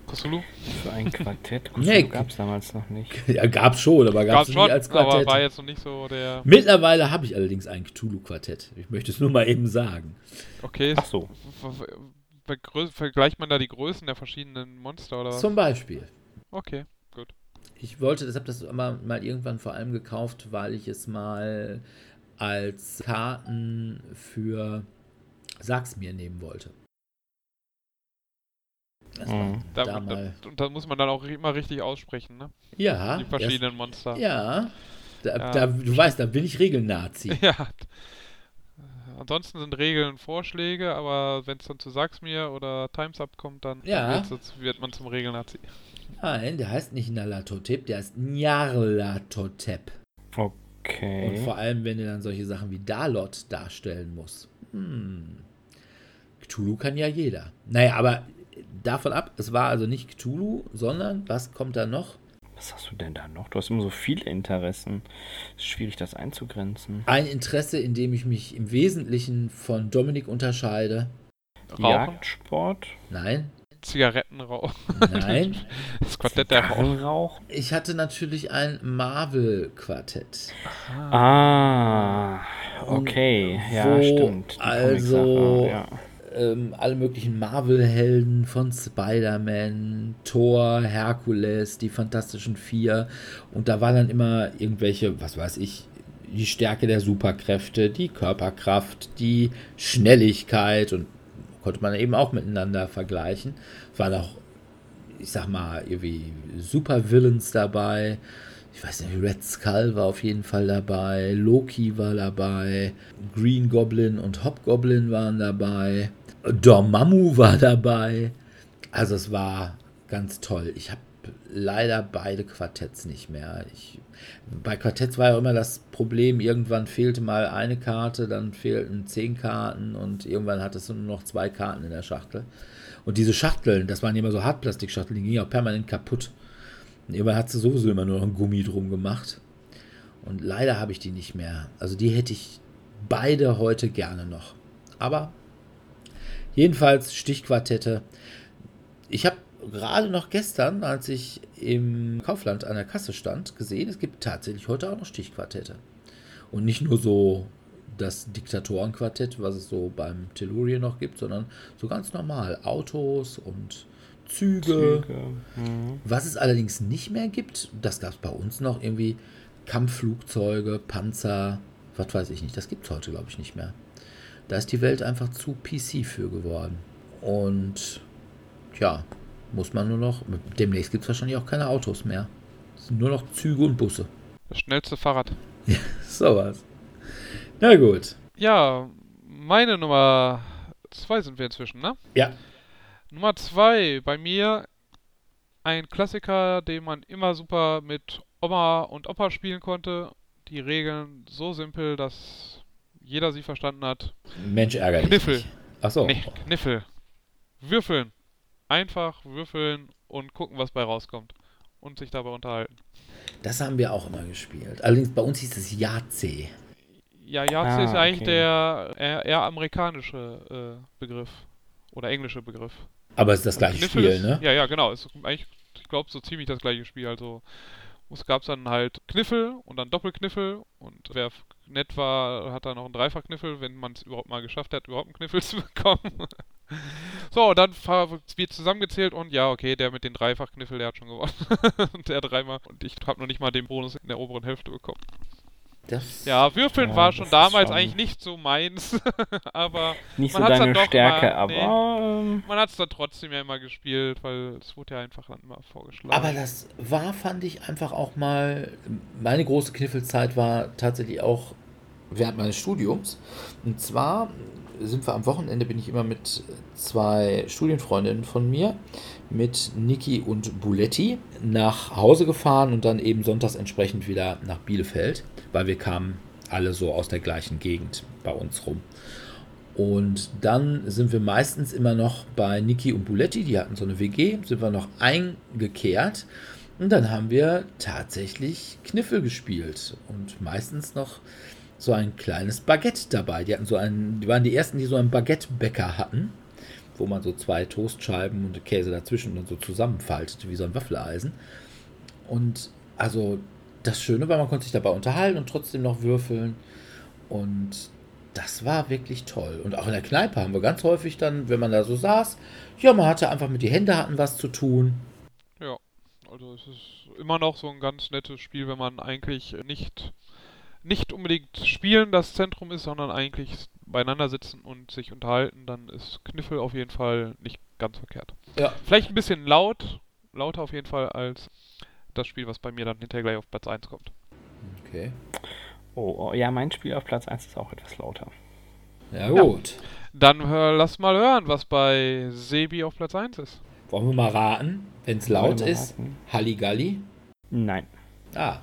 Cthulhu? Für ein Quartett? Cthulhu nee, gab es damals noch nicht. Ja, gab es schon, aber gab es nie als Quartett. Aber war jetzt noch nicht so der... Mittlerweile habe ich allerdings ein Cthulhu-Quartett. Ich möchte es nur mal eben sagen. Okay. Ach so. Vergleicht man da die Größen der verschiedenen Monster oder was? Zum Beispiel. Okay. Ich wollte, deshalb das mal, mal irgendwann vor allem gekauft, weil ich es mal als Karten für Sag's mir nehmen wollte. Mhm. Da, da da, und da muss man dann auch immer richtig aussprechen, ne? Ja. Die verschiedenen erst, Monster. Ja. Da, ja. Da, du weißt, da bin ich Regelnazi. Ja. Ansonsten sind Regeln Vorschläge, aber wenn es dann zu Sag's mir oder Times Up kommt, dann, ja. dann wird man zum Regelnazi. Nein, der heißt nicht Nalatotep, der heißt Nyarlathotep. Okay. Und vor allem, wenn er dann solche Sachen wie Dalot darstellen muss. Hm. Cthulhu kann ja jeder. Naja, aber davon ab, es war also nicht Cthulhu, sondern was kommt da noch? Was hast du denn da noch? Du hast immer so viele Interessen. Es ist schwierig, das einzugrenzen. Ein Interesse, in dem ich mich im Wesentlichen von Dominik unterscheide. Rauchen? Jagdsport? Nein. Zigarettenrauch? Nein. Das Quartett der Rauch? Ich hatte natürlich ein Marvel-Quartett. Ah, okay. Ja, stimmt. Die also, ja ähm, alle möglichen Marvel-Helden von Spider-Man, Thor, Herkules, die Fantastischen Vier. Und da waren dann immer irgendwelche, was weiß ich, die Stärke der Superkräfte, die Körperkraft, die Schnelligkeit und konnte man eben auch miteinander vergleichen. Waren auch, ich sag mal, irgendwie Super-Villains dabei. Ich weiß nicht, Red Skull war auf jeden Fall dabei, Loki war dabei, Green Goblin und Hobgoblin waren dabei. Dormammu war dabei. Also es war ganz toll. Ich habe leider beide Quartetts nicht mehr. Ich, bei Quartetts war ja immer das Problem, irgendwann fehlte mal eine Karte, dann fehlten zehn Karten und irgendwann hattest du nur noch zwei Karten in der Schachtel. Und diese Schachteln, das waren immer so Hartplastikschachteln, die gingen auch permanent kaputt. Und irgendwann hat sie sowieso immer nur noch ein Gummi drum gemacht. Und leider habe ich die nicht mehr. Also die hätte ich beide heute gerne noch. Aber jedenfalls Stichquartette. Ich habe gerade noch gestern, als ich im Kaufland an der Kasse stand, gesehen, es gibt tatsächlich heute auch noch Stichquartette. Und nicht nur so das Diktatorenquartett, was es so beim Tellurien noch gibt, sondern so ganz normal Autos und Züge. Züge. Mhm. Was es allerdings nicht mehr gibt, das gab es bei uns noch irgendwie Kampfflugzeuge, Panzer, was weiß ich nicht. Das gibt es heute, glaube ich, nicht mehr. Da ist die Welt einfach zu PC für geworden. Und ja, muss man nur noch. Demnächst gibt es wahrscheinlich auch keine Autos mehr. Es sind nur noch Züge und Busse. Das schnellste Fahrrad. Ja, sowas. Na gut. Ja, meine Nummer zwei sind wir inzwischen, ne? Ja. Nummer zwei bei mir ein Klassiker, den man immer super mit Oma und Opa spielen konnte. Die Regeln so simpel, dass jeder sie verstanden hat. Mensch ärgerlich. Kniffel. Achso. Nee, Kniffel. Würfeln. Einfach würfeln und gucken, was bei rauskommt. Und sich dabei unterhalten. Das haben wir auch immer gespielt. Allerdings bei uns hieß es Yahtzee. Ja, Yahtzee ah, ist eigentlich okay. der eher, eher amerikanische äh, Begriff. Oder englische Begriff. Aber es ist das gleiche Spiel, ist, ne? Ja, ja, genau. Es ist eigentlich, ich glaube, so ziemlich das gleiche Spiel. Also es gab dann halt Kniffel und dann Doppelkniffel und wer nett war, hat dann noch einen Dreifachkniffel, wenn man es überhaupt mal geschafft hat, überhaupt einen Kniffel zu bekommen. so, dann wird zusammengezählt und ja, okay, der mit den Dreifachkniffel, der hat schon gewonnen. der dreimal. Und ich habe noch nicht mal den Bonus in der oberen Hälfte bekommen. Das, ja, Würfeln ja, war schon damals schon eigentlich nicht so meins, aber nicht man so deine dann Stärke, immer, aber nee, man hat es dann trotzdem ja immer gespielt, weil es wurde ja einfach dann immer vorgeschlagen. Aber das war, fand ich einfach auch mal, meine große Kniffelzeit war tatsächlich auch während meines Studiums. Und zwar sind wir am Wochenende, bin ich immer mit zwei Studienfreundinnen von mir, mit Niki und Buletti, nach Hause gefahren und dann eben sonntags entsprechend wieder nach Bielefeld, weil wir kamen alle so aus der gleichen Gegend bei uns rum. Und dann sind wir meistens immer noch bei Niki und Buletti, die hatten so eine WG, sind wir noch eingekehrt. Und dann haben wir tatsächlich Kniffel gespielt und meistens noch so ein kleines Baguette dabei. Die hatten so einen, die waren die ersten, die so einen Baguettebäcker hatten, wo man so zwei Toastscheiben und Käse dazwischen dann so zusammenfaltete, wie so ein Waffeleisen. Und also das Schöne war, man konnte sich dabei unterhalten und trotzdem noch würfeln. Und das war wirklich toll. Und auch in der Kneipe haben wir ganz häufig dann, wenn man da so saß, ja, man hatte einfach mit die Hände hatten was zu tun. Ja, also es ist immer noch so ein ganz nettes Spiel, wenn man eigentlich nicht nicht unbedingt Spielen das Zentrum ist, sondern eigentlich beieinander sitzen und sich unterhalten, dann ist Kniffel auf jeden Fall nicht ganz verkehrt. Ja. Vielleicht ein bisschen laut, lauter auf jeden Fall als das Spiel, was bei mir dann hinterher gleich auf Platz 1 kommt. Okay. Oh, oh ja, mein Spiel auf Platz 1 ist auch etwas lauter. Ja, gut. Ja. Dann hör, lass mal hören, was bei Sebi auf Platz 1 ist. Wollen wir mal raten, wenn es laut ist? Halligalli? Nein. Ah.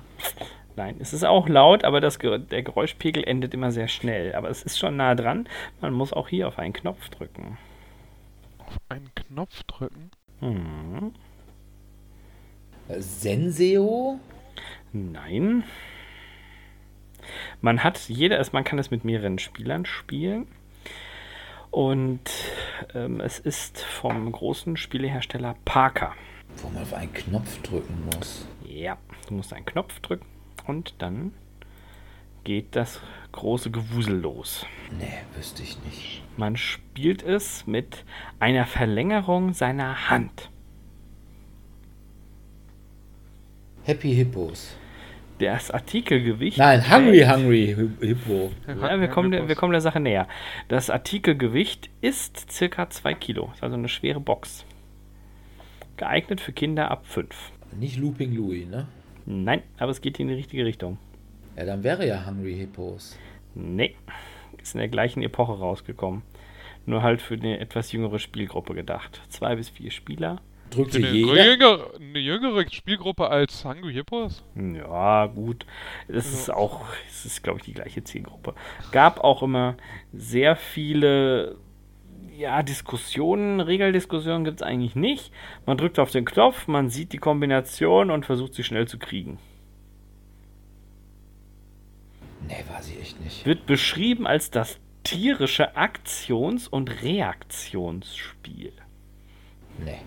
Nein, es ist auch laut, aber das, der Geräuschpegel endet immer sehr schnell. Aber es ist schon nah dran. Man muss auch hier auf einen Knopf drücken. Auf einen Knopf drücken? Hm. Senseo? Nein. Man hat jeder, man kann es mit mehreren Spielern spielen. Und ähm, es ist vom großen Spielehersteller Parker. Wo man auf einen Knopf drücken muss. Ja, du musst einen Knopf drücken und dann geht das große Gewusel los. Nee, wüsste ich nicht. Man spielt es mit einer Verlängerung seiner Hand. Happy Hippos. Das Artikelgewicht. Nein, Hungry Hungry Hippo. Ja, wir kommen, der, wir kommen der Sache näher. Das Artikelgewicht ist circa 2 Kilo. Ist also eine schwere Box. Geeignet für Kinder ab 5. Nicht Looping Louis, ne? Nein, aber es geht in die richtige Richtung. Ja, dann wäre ja Hungry Hippos. Nee, ist in der gleichen Epoche rausgekommen. Nur halt für eine etwas jüngere Spielgruppe gedacht. Zwei bis vier Spieler Drückte Eine jeder. jüngere, eine jüngere Spielgruppe als Hungry Hippos? Ja, gut. Das Also- ist auch, es ist, glaube ich, die gleiche Zielgruppe. Gab auch immer sehr viele, ja, Diskussionen. Regeldiskussionen gibt es eigentlich nicht. Man drückt auf den Knopf, man sieht die Kombination und versucht sie schnell zu kriegen. Nee, weiß ich echt nicht. Wird beschrieben als das tierische Aktions- und Reaktionsspiel. Nee.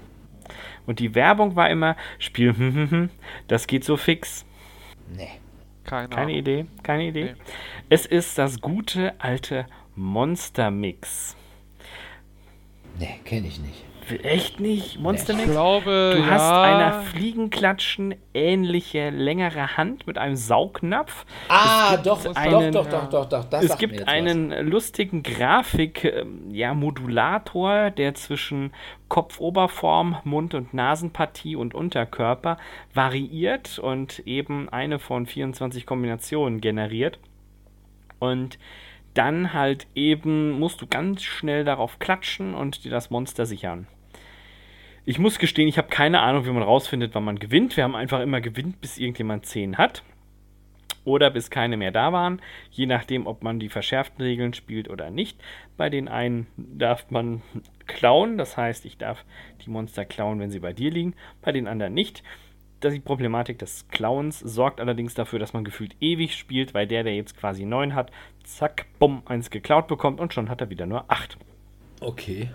Und die Werbung war immer, Spiel, hm, hm, hm, das geht so fix. Nee. Keine, Keine. Idee, keine Idee. Nee. Es ist das gute alte Monster Mix. Nee, kenne ich nicht. Echt nicht? Monster Ich glaube, Du ja, hast eine Fliegenklatschen ähnliche längere Hand mit einem Saugnapf. Ah, doch, einen- doch, doch, doch, doch, doch. Das es sagt mir gibt jetzt einen lustigen Grafik, ähm, ja, Modulator, der zwischen Kopfoberform, Mund- und Nasenpartie und Unterkörper variiert und eben eine von 24 Kombinationen generiert. Und dann halt eben musst du ganz schnell darauf klatschen und dir das Monster sichern. Ich muss gestehen, ich habe keine Ahnung, wie man rausfindet, wann man gewinnt. Wir haben einfach immer gewinnt, bis irgendjemand 10 hat. Oder bis keine mehr da waren. Je nachdem, ob man die verschärften Regeln spielt oder nicht. Bei den einen darf man klauen. Das heißt, ich darf die Monster klauen, wenn sie bei dir liegen. Bei den anderen nicht. Die Problematik des Klauens sorgt allerdings dafür, dass man gefühlt ewig spielt, weil der, der jetzt quasi 9 hat, zack, bumm, eins geklaut bekommt und schon hat er wieder nur 8. was. Okay.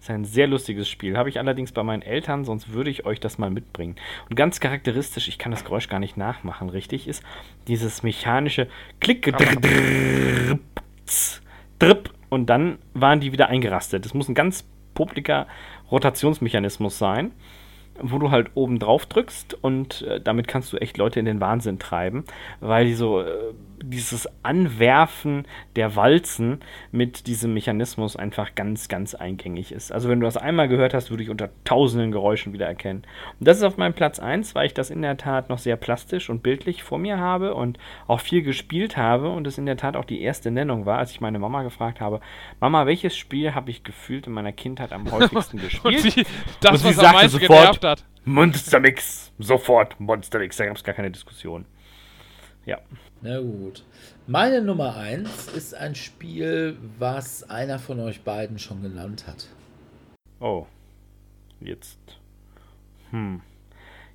Ist ein sehr lustiges Spiel. Habe ich allerdings bei meinen Eltern, sonst würde ich euch das mal mitbringen. Und ganz charakteristisch, ich kann das Geräusch gar nicht nachmachen, richtig, ist dieses mechanische Klick, drip, und dann waren die wieder eingerastet. Das muss ein ganz publiker Rotationsmechanismus sein, wo du halt oben drauf drückst und äh, damit kannst du echt Leute in den Wahnsinn treiben, weil die so äh, dieses Anwerfen der Walzen mit diesem Mechanismus einfach ganz, ganz eingängig ist. Also wenn du das einmal gehört hast, würde ich unter tausenden Geräuschen wieder erkennen. Und das ist auf meinem Platz 1, weil ich das in der Tat noch sehr plastisch und bildlich vor mir habe und auch viel gespielt habe und es in der Tat auch die erste Nennung war, als ich meine Mama gefragt habe, Mama, welches Spiel habe ich gefühlt in meiner Kindheit am häufigsten Und gespielt? sie, das, Und sie was am sagte meisten sofort- hat. Monster Mix, sofort Monster Mix, da gab es gar keine Diskussion. Ja. Na gut. Meine Nummer 1 ist ein Spiel, was einer von euch beiden schon genannt hat. Oh. Jetzt. Hm.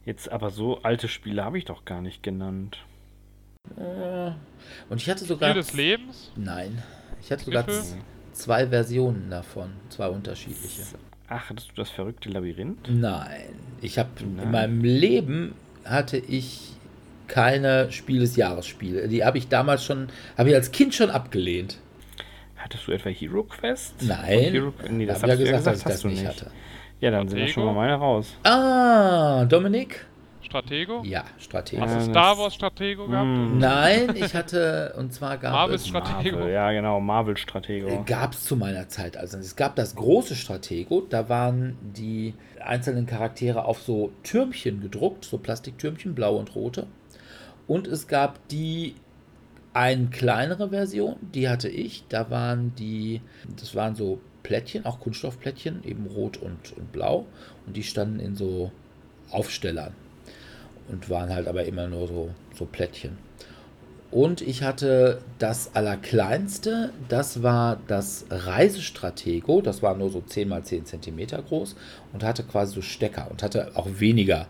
Jetzt aber so alte Spiele habe ich doch gar nicht genannt. Äh, Und ich hatte sogar. Spiel des Lebens? Nein. Ich hatte sogar zwei Versionen davon. Zwei unterschiedliche. Ach, hattest du das verrückte Labyrinth? Nein. Ich habe Nein. in meinem Leben hatte ich keine Spiel des Jahres Spiele. Die habe ich damals schon, habe ich als Kind schon abgelehnt. Hattest du etwa Hero Quest? Nein. Hero, nee, das Hab ja hast du ja gesagt, dass gesagt, ich das nicht hatte. Ja, dann sind wir schon mal Stratego? meine raus. Ah, Dominik? Stratego? Ja, Stratege. Hast du Star Wars Stratego gehabt? Hm. Nein, ich hatte, und zwar gab Marvel's es, Stratego. Marvel, ja genau, Marvel Stratego. gab es zu meiner Zeit. Also es gab das große Stratego, da waren die einzelnen Charaktere auf so Türmchen gedruckt, so Plastiktürmchen, blaue und rote. Und es gab die eine kleinere Version, die hatte ich. Da waren die, das waren so Plättchen, auch Kunststoffplättchen, eben rot und, und blau. Und die standen in so Aufstellern und waren halt aber immer nur so, so Plättchen. Und ich hatte das Allerkleinste, das war das Reisestratego, das war nur so 10 mal 10 Zentimeter groß und hatte quasi so Stecker und hatte auch weniger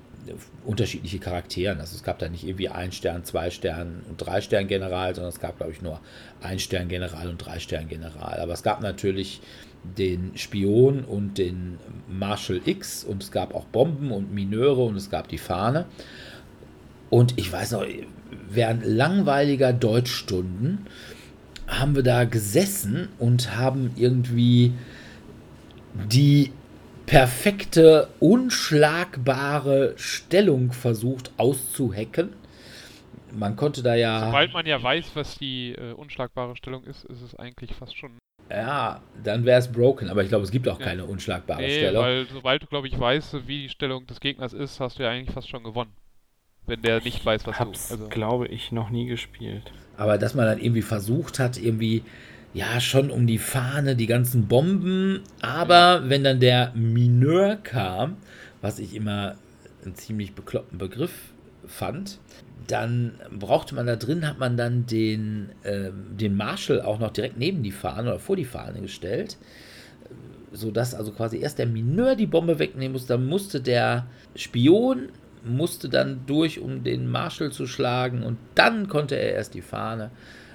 unterschiedliche Charakteren. Also es gab da nicht irgendwie ein Stern, zwei Stern und drei Stern General, sondern es gab, glaube ich, nur ein Stern General und drei Stern General. Aber es gab natürlich den Spion und den Marshal X und es gab auch Bomben und Mineure und es gab die Fahne. Und ich weiß noch, während langweiliger Deutschstunden haben wir da gesessen und haben irgendwie die perfekte, unschlagbare Stellung versucht auszuhacken. Man konnte da ja. Sobald man ja weiß, was die äh, unschlagbare Stellung ist, ist es eigentlich fast schon. Ja, dann wäre es broken, aber ich glaube, es gibt auch Ja. keine unschlagbare Nee, Stellung. weil sobald du, glaube ich, weißt, wie die Stellung des Gegners ist, hast du ja eigentlich fast schon gewonnen. Wenn der nicht weiß, was Hab's, du. Also, glaube ich, noch nie gespielt. Aber dass man dann irgendwie versucht hat, irgendwie, ja, schon um die Fahne, die ganzen Bomben, aber wenn dann der Mineur kam, was ich immer einen ziemlich bekloppten Begriff fand. Dann brauchte man da drin, hat man dann den, äh, den Marshall auch noch direkt neben die Fahne oder vor die Fahne gestellt, sodass also quasi erst der Mineur die Bombe wegnehmen musste, dann musste der Spion musste dann durch, um den Marshall zu schlagen und dann konnte er erst die Fahne.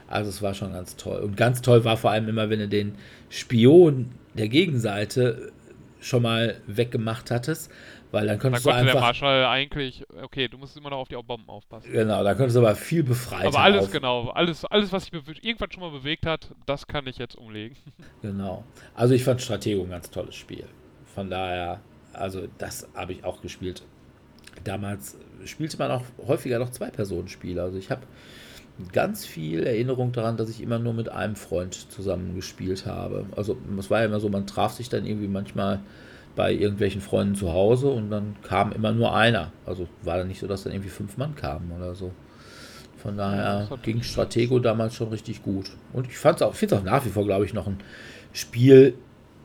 Also es war schon ganz toll. Und ganz toll war vor allem immer, wenn du den Spion der Gegenseite schon mal weggemacht hattest, weil dann konntest dann du konnte einfach... der Marschall eigentlich, okay, du musst immer noch auf die Bomben aufpassen. Genau, da konntest du aber viel befreiter Aber alles auf. genau, alles, alles, was sich irgendwann schon mal bewegt hat, das kann ich jetzt umlegen. Genau. Also ich fand Stratego ein ganz tolles Spiel. Von daher, also das habe ich auch gespielt. Damals spielte man auch häufiger noch Zwei-Personen-Spiele. Also ich habe ganz viel Erinnerung daran, dass ich immer nur mit einem Freund zusammen gespielt habe. Also es war ja immer so, man traf sich dann irgendwie manchmal bei irgendwelchen Freunden zu Hause und dann kam immer nur einer. Also war dann nicht so, dass dann irgendwie fünf Mann kamen oder so. Von daher hat- ging Stratego damals schon richtig gut. Und ich auch, finde es auch nach wie vor, glaube ich, noch ein Spiel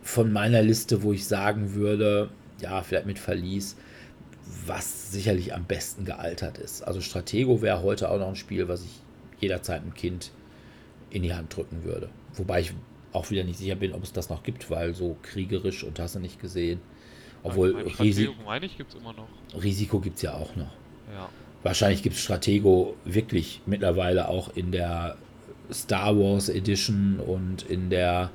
von meiner Liste, wo ich sagen würde, ja, vielleicht mit Verlies, was sicherlich am besten gealtert ist. Also Stratego wäre heute auch noch ein Spiel, was ich jederzeit einem Kind in die Hand drücken würde. Wobei ich auch wieder nicht sicher bin, ob es das noch gibt, weil so kriegerisch und hast du nicht gesehen. Obwohl Risi meine ich, gibt es immer noch. Risiko gibt es ja auch noch. Ja. Wahrscheinlich gibt es Stratego wirklich mittlerweile auch in der Star Wars Edition und in der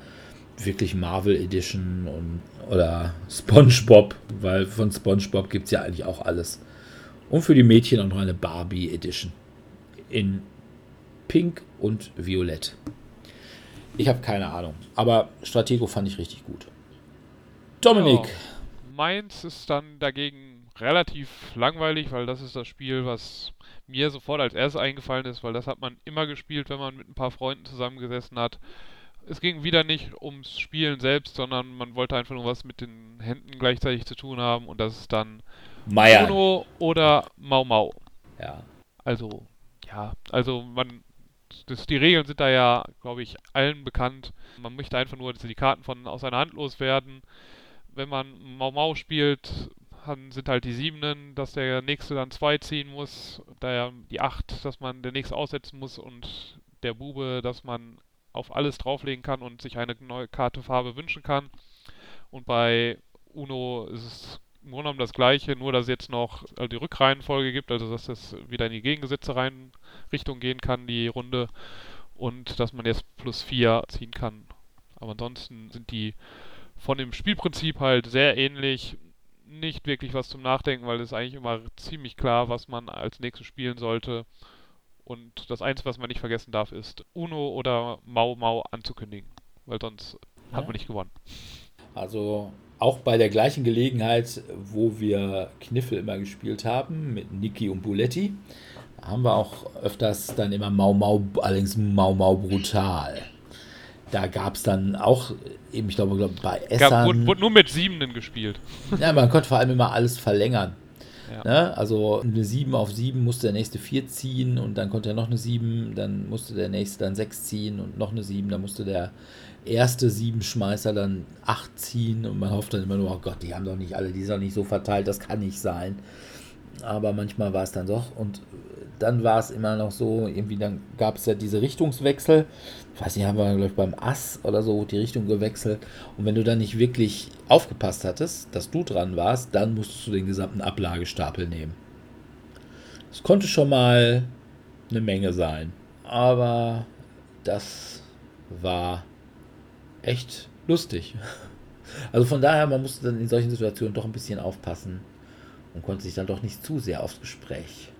wirklich Marvel Edition und oder SpongeBob, weil von SpongeBob gibt es ja eigentlich auch alles. Und für die Mädchen auch noch eine Barbie Edition. In Pink und Violett. Ich habe keine Ahnung. Aber Stratego fand ich richtig gut. Dominik. Ja. Meins ist dann dagegen relativ langweilig, weil das ist das Spiel, was mir sofort als erstes eingefallen ist, weil das hat man immer gespielt, wenn man mit ein paar Freunden zusammengesessen hat. Es ging wieder nicht ums Spielen selbst, sondern man wollte einfach nur was mit den Händen gleichzeitig zu tun haben und das ist dann Meier. Uno oder Mau Mau. Ja. Also, ja, also man, das, die Regeln sind da ja, glaube ich, allen bekannt. Man möchte einfach nur, dass die Karten von aus seiner Hand loswerden. Wenn man Mau Mau spielt, dann sind halt die Siebenen, dass der Nächste dann zwei ziehen muss, daher die Acht, dass man der Nächste aussetzen muss und der Bube, dass man auf alles drauflegen kann und sich eine neue Karte Farbe wünschen kann. Und bei Uno ist es Grunde genommen das gleiche, nur dass es jetzt noch äh, die Rückreihenfolge gibt, also dass es wieder in die gegengesetzte Reihen Richtung gehen kann, die Runde, und dass man jetzt plus 4 ziehen kann. Aber ansonsten sind die von dem Spielprinzip halt sehr ähnlich. Nicht wirklich was zum Nachdenken, weil es eigentlich immer ziemlich klar, was man als nächstes spielen sollte. Und das Einzige, was man nicht vergessen darf, ist Uno oder Mau Mau anzukündigen, weil sonst hat Ja. man nicht gewonnen. Also auch bei der gleichen Gelegenheit, wo wir Kniffel immer gespielt haben, mit Niki und Buletti, haben wir auch öfters dann immer Mau Mau, allerdings Mau Mau brutal. Da gab es dann auch, eben, ich glaube, glaub, bei Gab, Essern, wurde, wurde nur mit Siebenen gespielt. ja, man konnte vor allem immer alles verlängern. Ja. Ne? Also eine 7 auf 7 musste der nächste 4 ziehen und dann konnte er noch eine 7, dann musste der nächste dann 6 ziehen und noch eine 7, dann musste der erste 7-Schmeißer dann 8 ziehen und man hofft dann immer nur, oh Gott, die haben doch nicht alle, die sind doch nicht so verteilt, das kann nicht sein. Aber manchmal war es dann doch und dann war es immer noch so, irgendwie dann gab es ja diese Richtungswechsel. Ich weiß nicht, haben wir glaube ich beim Ass oder so die Richtung gewechselt. Und wenn du dann nicht wirklich aufgepasst hattest, dass du dran warst, dann musstest du den gesamten Ablagestapel nehmen. Es konnte schon mal eine Menge sein. Aber das war echt lustig. Also von daher, man musste dann in solchen Situationen doch ein bisschen aufpassen und konnte sich dann doch nicht zu sehr aufs Gespräch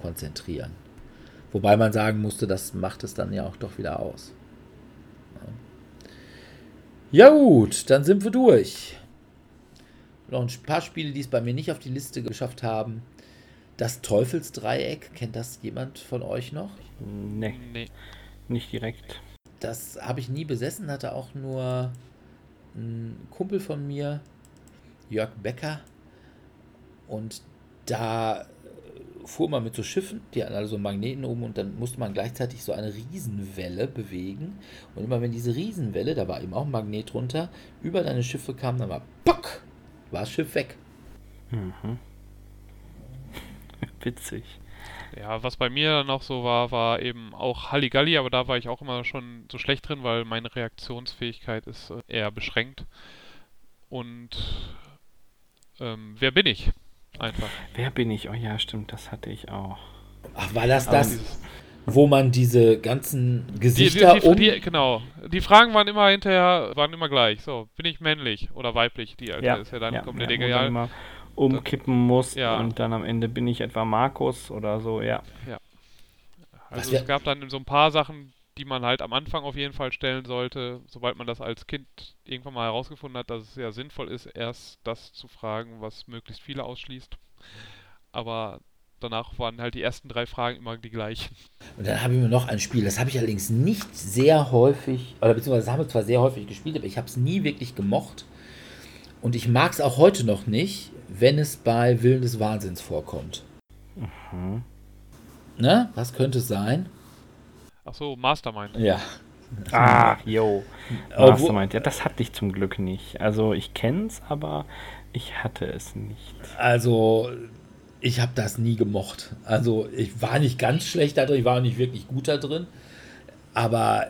konzentrieren. Wobei man sagen musste, das macht es dann ja auch doch wieder aus. Ja gut, dann sind wir durch. Noch ein paar Spiele, die es bei mir nicht auf die Liste geschafft haben. Das Teufelsdreieck, kennt das jemand von euch noch? Nee, Nee. nicht direkt. Das habe ich nie besessen, hatte auch nur ein Kumpel von mir, Jörg Becker. Und da fuhr man mit so Schiffen, die hatten alle so Magneten oben und dann musste man gleichzeitig so eine Riesenwelle bewegen. Und immer wenn diese Riesenwelle, da war eben auch ein Magnet drunter, über deine Schiffe kam, dann war Pock, war das Schiff weg. Mhm. Witzig. Ja, was bei mir noch so war, war eben auch Halligalli, aber da war ich auch immer schon so schlecht drin, weil meine Reaktionsfähigkeit ist äh, eher beschränkt. Und ähm, wer bin ich? Einfach. Wer bin ich? Oh ja, stimmt, das hatte ich auch. Ach, war das das, wo man diese ganzen Die, die, Gesichter die, um... die, genau. Die Fragen waren immer hinterher, waren immer gleich. So, bin ich männlich oder weiblich? Die Alter ist ja dann komplett wo man egal. Umkippen muss Ja. und dann am Ende bin ich etwa Markus oder so, ja. Was Also es gab dann so ein paar Sachen, die man halt am Anfang auf jeden Fall stellen sollte, sobald man das als Kind irgendwann mal herausgefunden hat, dass es sehr sinnvoll ist, erst das zu fragen, was möglichst viele ausschließt. Aber danach waren halt die ersten drei Fragen immer die gleichen. Und dann habe ich mir noch ein Spiel, das habe ich allerdings nicht sehr häufig, oder beziehungsweise das haben wir zwar sehr häufig gespielt, aber ich habe es nie wirklich gemocht. Und ich mag es auch heute noch nicht, wenn es bei Willen des Wahnsinns vorkommt. Mhm. Ne? Was könnte es sein? Ach so, Mastermind. Ja. Ah, yo. Mastermind. Ja, das hatte ich zum Glück nicht. Also ich kenn's, aber ich hatte es nicht. Also, ich habe das nie gemocht. Also, ich war nicht ganz schlecht da drin, ich war auch nicht wirklich gut da drin. Aber,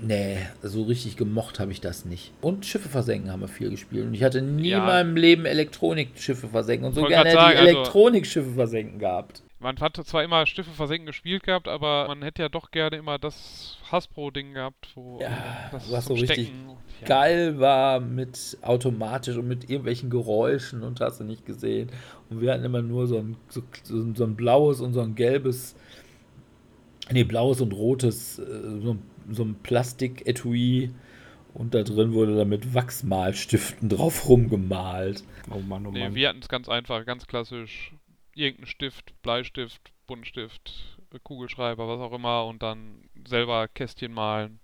nee, so richtig gemocht habe ich das nicht. Und Schiffe versenken haben wir viel gespielt. Und ich hatte nie Ja. in meinem Leben Elektronikschiffe versenken. Und so gerne hätte ich also- Elektronikschiffe versenken gehabt. Man hat zwar immer Stiffe versenken gespielt gehabt, aber man hätte ja doch gerne immer das Hasbro-Ding gehabt, wo Ja, das was so richtig ja. Geil war mit automatisch und mit irgendwelchen Geräuschen und hast du nicht gesehen. Und wir hatten immer nur so ein, so, so, so ein blaues und so ein gelbes, nee, blaues und rotes, äh, so, ein- so ein Plastik-Etui. Und da drin wurde dann mit Wachsmalstiften drauf rumgemalt. Oh Mann, oh Nee, Mann. wir hatten es ganz einfach, ganz klassisch. Irgendein Stift, Bleistift, Buntstift, Kugelschreiber, was auch immer und dann selber Kästchen malen.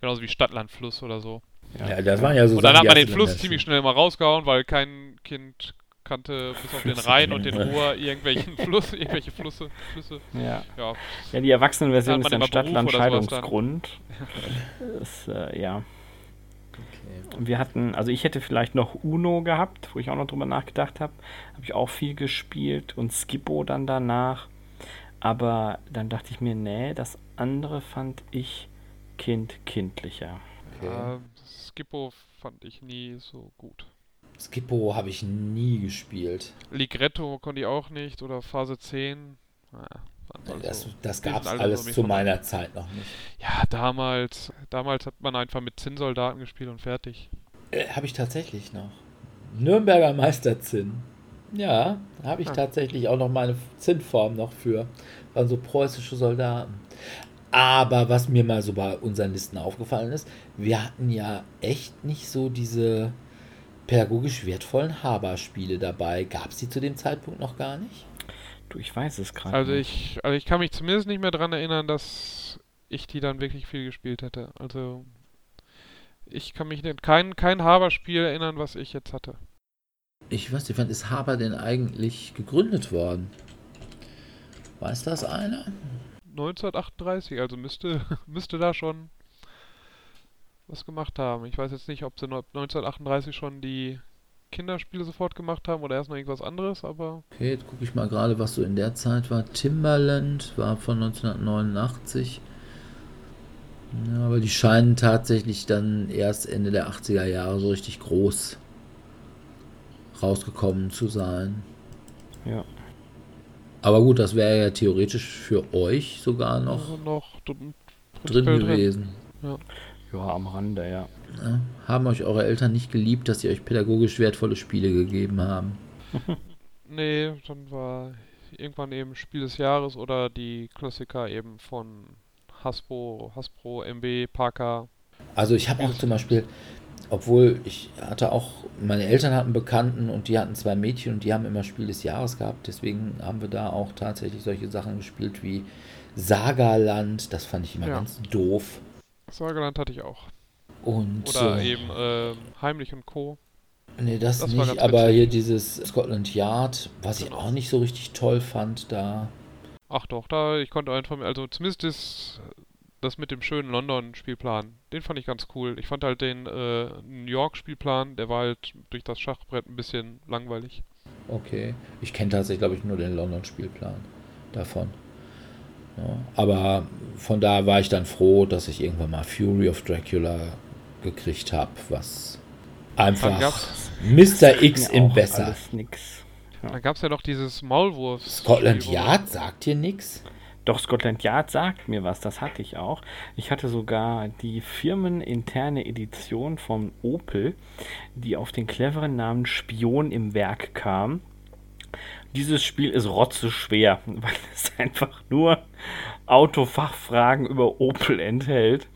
Genauso wie Stadtland Fluss oder so. Ja, das waren ja so und dann Sachen, hat man den Fluss ziemlich schnell mal rausgehauen, weil kein Kind kannte bis auf den Rhein und den kennen. Ruhr irgendwelchen Fluss, irgendwelche Flüsse, Flüsse. Ja. Ja, ja, die Erwachsenenversion ist dann dann? Stadtland-Scheidungsgrund. Das, äh, ja. Wir hatten, also ich hätte vielleicht noch Uno gehabt, wo ich auch noch drüber nachgedacht habe. Habe ich auch viel gespielt und Skippo dann danach. Aber dann dachte ich mir, nee, das andere fand ich kind kindlicher. Okay. äh, Skippo fand ich nie so gut. Skippo habe ich nie gespielt. Ligretto konnte ich auch nicht oder Phase 10. Naja, alles Das, das gab es alle alles zu meiner Zeit noch nicht. Ja, damals, damals hat man einfach mit Zinnsoldaten gespielt und fertig. Äh, habe ich tatsächlich noch. Nürnberger Meisterzinn. Ja, habe ich Ah. tatsächlich auch noch meine Zinnform noch für. Waren so preußische Soldaten. Aber was mir mal so bei unseren Listen aufgefallen ist, wir hatten ja echt nicht so diese pädagogisch wertvollen Haber-Spiele dabei. Gab es die zu dem Zeitpunkt noch gar nicht? Du, ich weiß es gerade Also nicht. ich, also ich kann mich zumindest nicht mehr dran erinnern, dass ich die dann wirklich viel gespielt hätte. Also ich kann mich nicht, kein, kein Haber-Spiel erinnern, was ich jetzt hatte. Ich weiß nicht, wann ist Haber denn eigentlich gegründet worden? Weiß das einer? 1938, also müsste, müsste da schon was gemacht haben. Ich weiß jetzt nicht, ob sie noch 1938 schon die Kinderspiele sofort gemacht haben oder erst noch irgendwas anderes, aber Okay, jetzt gucke ich mal gerade, was so in der Zeit war. Timberland war von 1989. Ja, aber die scheinen tatsächlich dann erst Ende der 80er Jahre so richtig groß rausgekommen zu sein. Ja. Aber gut, das wäre ja theoretisch für euch sogar noch also noch drin, drin gewesen. Ja, am Rande, ja. Ja, haben euch eure Eltern nicht geliebt, dass sie euch pädagogisch wertvolle Spiele gegeben haben? Nee, dann war irgendwann eben Spiel des Jahres oder die Klassiker eben von Hasbro, Hasbro, MB, Parker. Also ich habe auch zum Beispiel, obwohl ich hatte auch, meine Eltern hatten Bekannten und die hatten zwei Mädchen und die haben immer Spiel des Jahres gehabt. Deswegen haben wir da auch tatsächlich solche Sachen gespielt wie Sagaland. Das fand ich immer Ja. ganz doof. Sagerland hatte ich auch. Und Oder äh, eben ähm, Heimlich und Co. nee, das, das nicht, aber witzig. hier dieses Scotland Yard, was ich Genau. auch nicht so richtig toll fand, da Ach doch, da, ich konnte einfach, also zumindest das, das mit dem schönen London-Spielplan, den fand ich ganz cool. Ich fand halt den äh, New York-Spielplan, der war halt durch das Schachbrett ein bisschen langweilig. okay. Ich kenne tatsächlich, glaube ich, nur den London-Spielplan davon. Aber von da war ich dann froh, dass ich irgendwann mal Fury of Dracula gekriegt habe, was einfach Mr. X in besser. Ja. Da gab es ja noch dieses Maulwurf. Scotland Yard sagt hier nichts. Doch, Scotland Yard sagt mir was, das hatte ich auch. Ich hatte sogar die firmeninterne Edition von Opel, die auf den cleveren Namen Spion im Werk kam. Dieses Spiel ist rotzeschwer, weil es einfach nur Autofachfragen über Opel enthält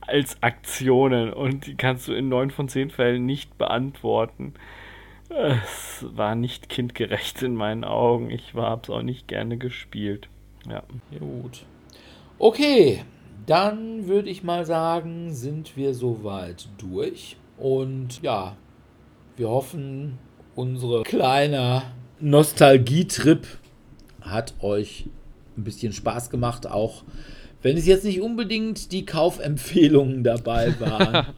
als Aktionen und die kannst du in 9 von 10 Fällen nicht beantworten. Es war nicht kindgerecht in meinen Augen. Ich habe es auch nicht gerne gespielt. Ja. Gut. Okay, dann würde ich mal sagen, sind wir soweit durch. Und ja, wir hoffen, unsere kleiner Nostalgietrip hat euch ein bisschen Spaß gemacht, auch wenn es jetzt nicht unbedingt die Kaufempfehlungen dabei waren.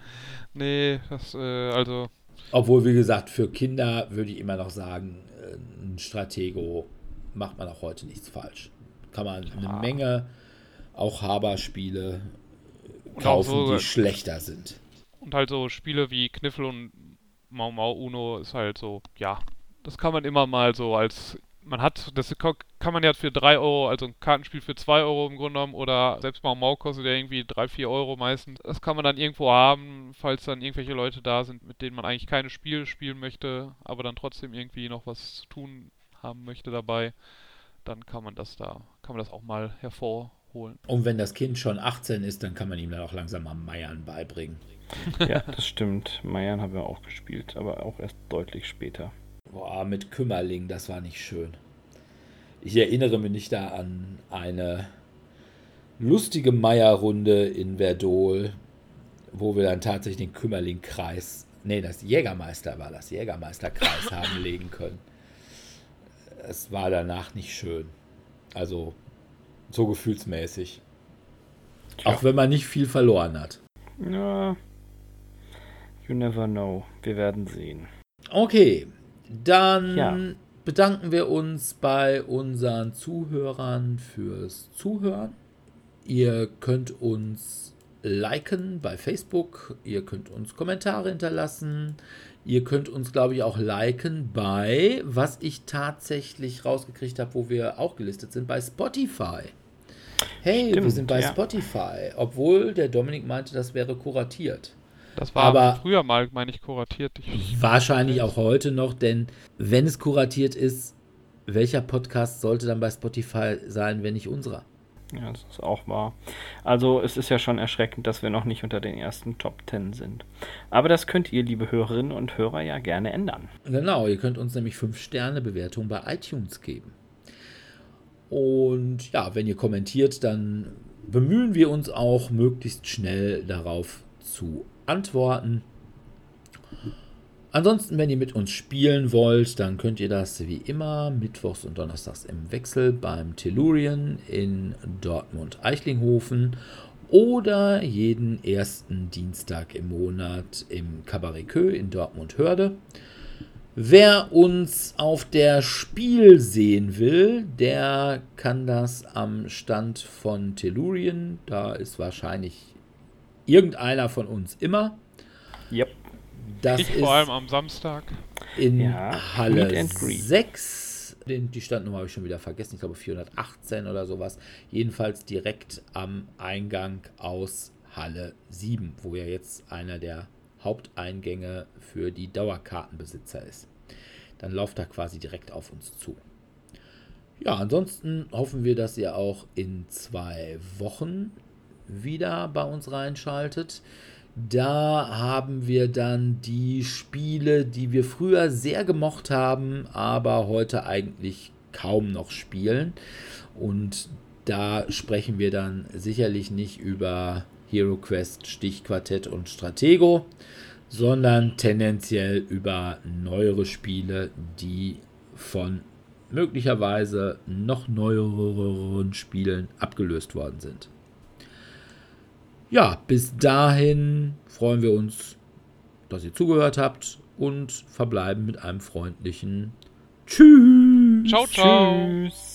nee, das, äh, also. Obwohl, wie gesagt, für Kinder würde ich immer noch sagen, äh, ein Stratego macht man auch heute nichts falsch kann man eine ah. Menge auch Haber-Spiele kaufen, so, die schlechter sind. Und halt so Spiele wie Kniffel und Mau Mau Uno ist halt so, ja, das kann man immer mal so als man hat, das kann man ja für 3 Euro, also ein Kartenspiel für 2 Euro im Grunde genommen, oder selbst Mau Mau kostet ja irgendwie 3, 4 Euro meistens. Das kann man dann irgendwo haben, falls dann irgendwelche Leute da sind, mit denen man eigentlich keine Spiele spielen möchte, aber dann trotzdem irgendwie noch was zu tun haben möchte dabei dann kann man das da, kann man das auch mal hervorholen. Und wenn das Kind schon 18 ist, dann kann man ihm dann auch langsam mal Meiern beibringen. ja, das stimmt. Meiern haben wir auch gespielt, aber auch erst deutlich später. Boah, mit Kümmerling, das war nicht schön. Ich erinnere mich nicht da an eine lustige Meierrunde in Verdol, wo wir dann tatsächlich den Kümmerling-Kreis, nee, das Jägermeister war das, Jägermeisterkreis haben legen können es war danach nicht schön. Also so gefühlsmäßig. Tja. Auch wenn man nicht viel verloren hat. Ja. You never know. Wir werden sehen. Okay, dann ja. bedanken wir uns bei unseren Zuhörern fürs Zuhören. Ihr könnt uns liken bei Facebook, ihr könnt uns Kommentare hinterlassen, Ihr könnt uns, glaube ich, auch liken bei, was ich tatsächlich rausgekriegt habe, wo wir auch gelistet sind, bei Spotify. Hey, Stimmt, wir sind bei ja. Spotify, obwohl der Dominik meinte, das wäre kuratiert. Das war aber früher mal, meine ich, kuratiert. Ich wahrscheinlich auch heute noch, denn wenn es kuratiert ist, welcher Podcast sollte dann bei Spotify sein, wenn nicht unserer? Ja, das ist auch wahr. Also es ist ja schon erschreckend, dass wir noch nicht unter den ersten Top 10 sind. Aber das könnt ihr, liebe Hörerinnen und Hörer, ja gerne ändern. Genau, ihr könnt uns nämlich 5 Sterne Bewertung bei iTunes geben. Und ja, wenn ihr kommentiert, dann bemühen wir uns auch möglichst schnell darauf zu antworten. Ansonsten, wenn ihr mit uns spielen wollt, dann könnt ihr das wie immer mittwochs und donnerstags im Wechsel beim Tellurien in Dortmund-Eichlinghofen oder jeden ersten Dienstag im Monat im Cabaret in Dortmund-Hörde. Wer uns auf der Spiel sehen will, der kann das am Stand von Tellurien. Da ist wahrscheinlich irgendeiner von uns immer. Yep. Das ich vor allem am Samstag. In ja, Halle 6. Die Standnummer habe ich schon wieder vergessen. Ich glaube 418 oder sowas. Jedenfalls direkt am Eingang aus Halle 7, wo ja jetzt einer der Haupteingänge für die Dauerkartenbesitzer ist. Dann lauft er quasi direkt auf uns zu. Ja, ansonsten hoffen wir, dass ihr auch in zwei Wochen wieder bei uns reinschaltet. Da haben wir dann die Spiele, die wir früher sehr gemocht haben, aber heute eigentlich kaum noch spielen. Und da sprechen wir dann sicherlich nicht über Hero Quest, Stichquartett und Stratego, sondern tendenziell über neuere Spiele, die von möglicherweise noch neueren Spielen abgelöst worden sind ja, bis dahin freuen wir uns, dass ihr zugehört habt und verbleiben mit einem freundlichen Tschüss. Ciao, ciao. Tschüss.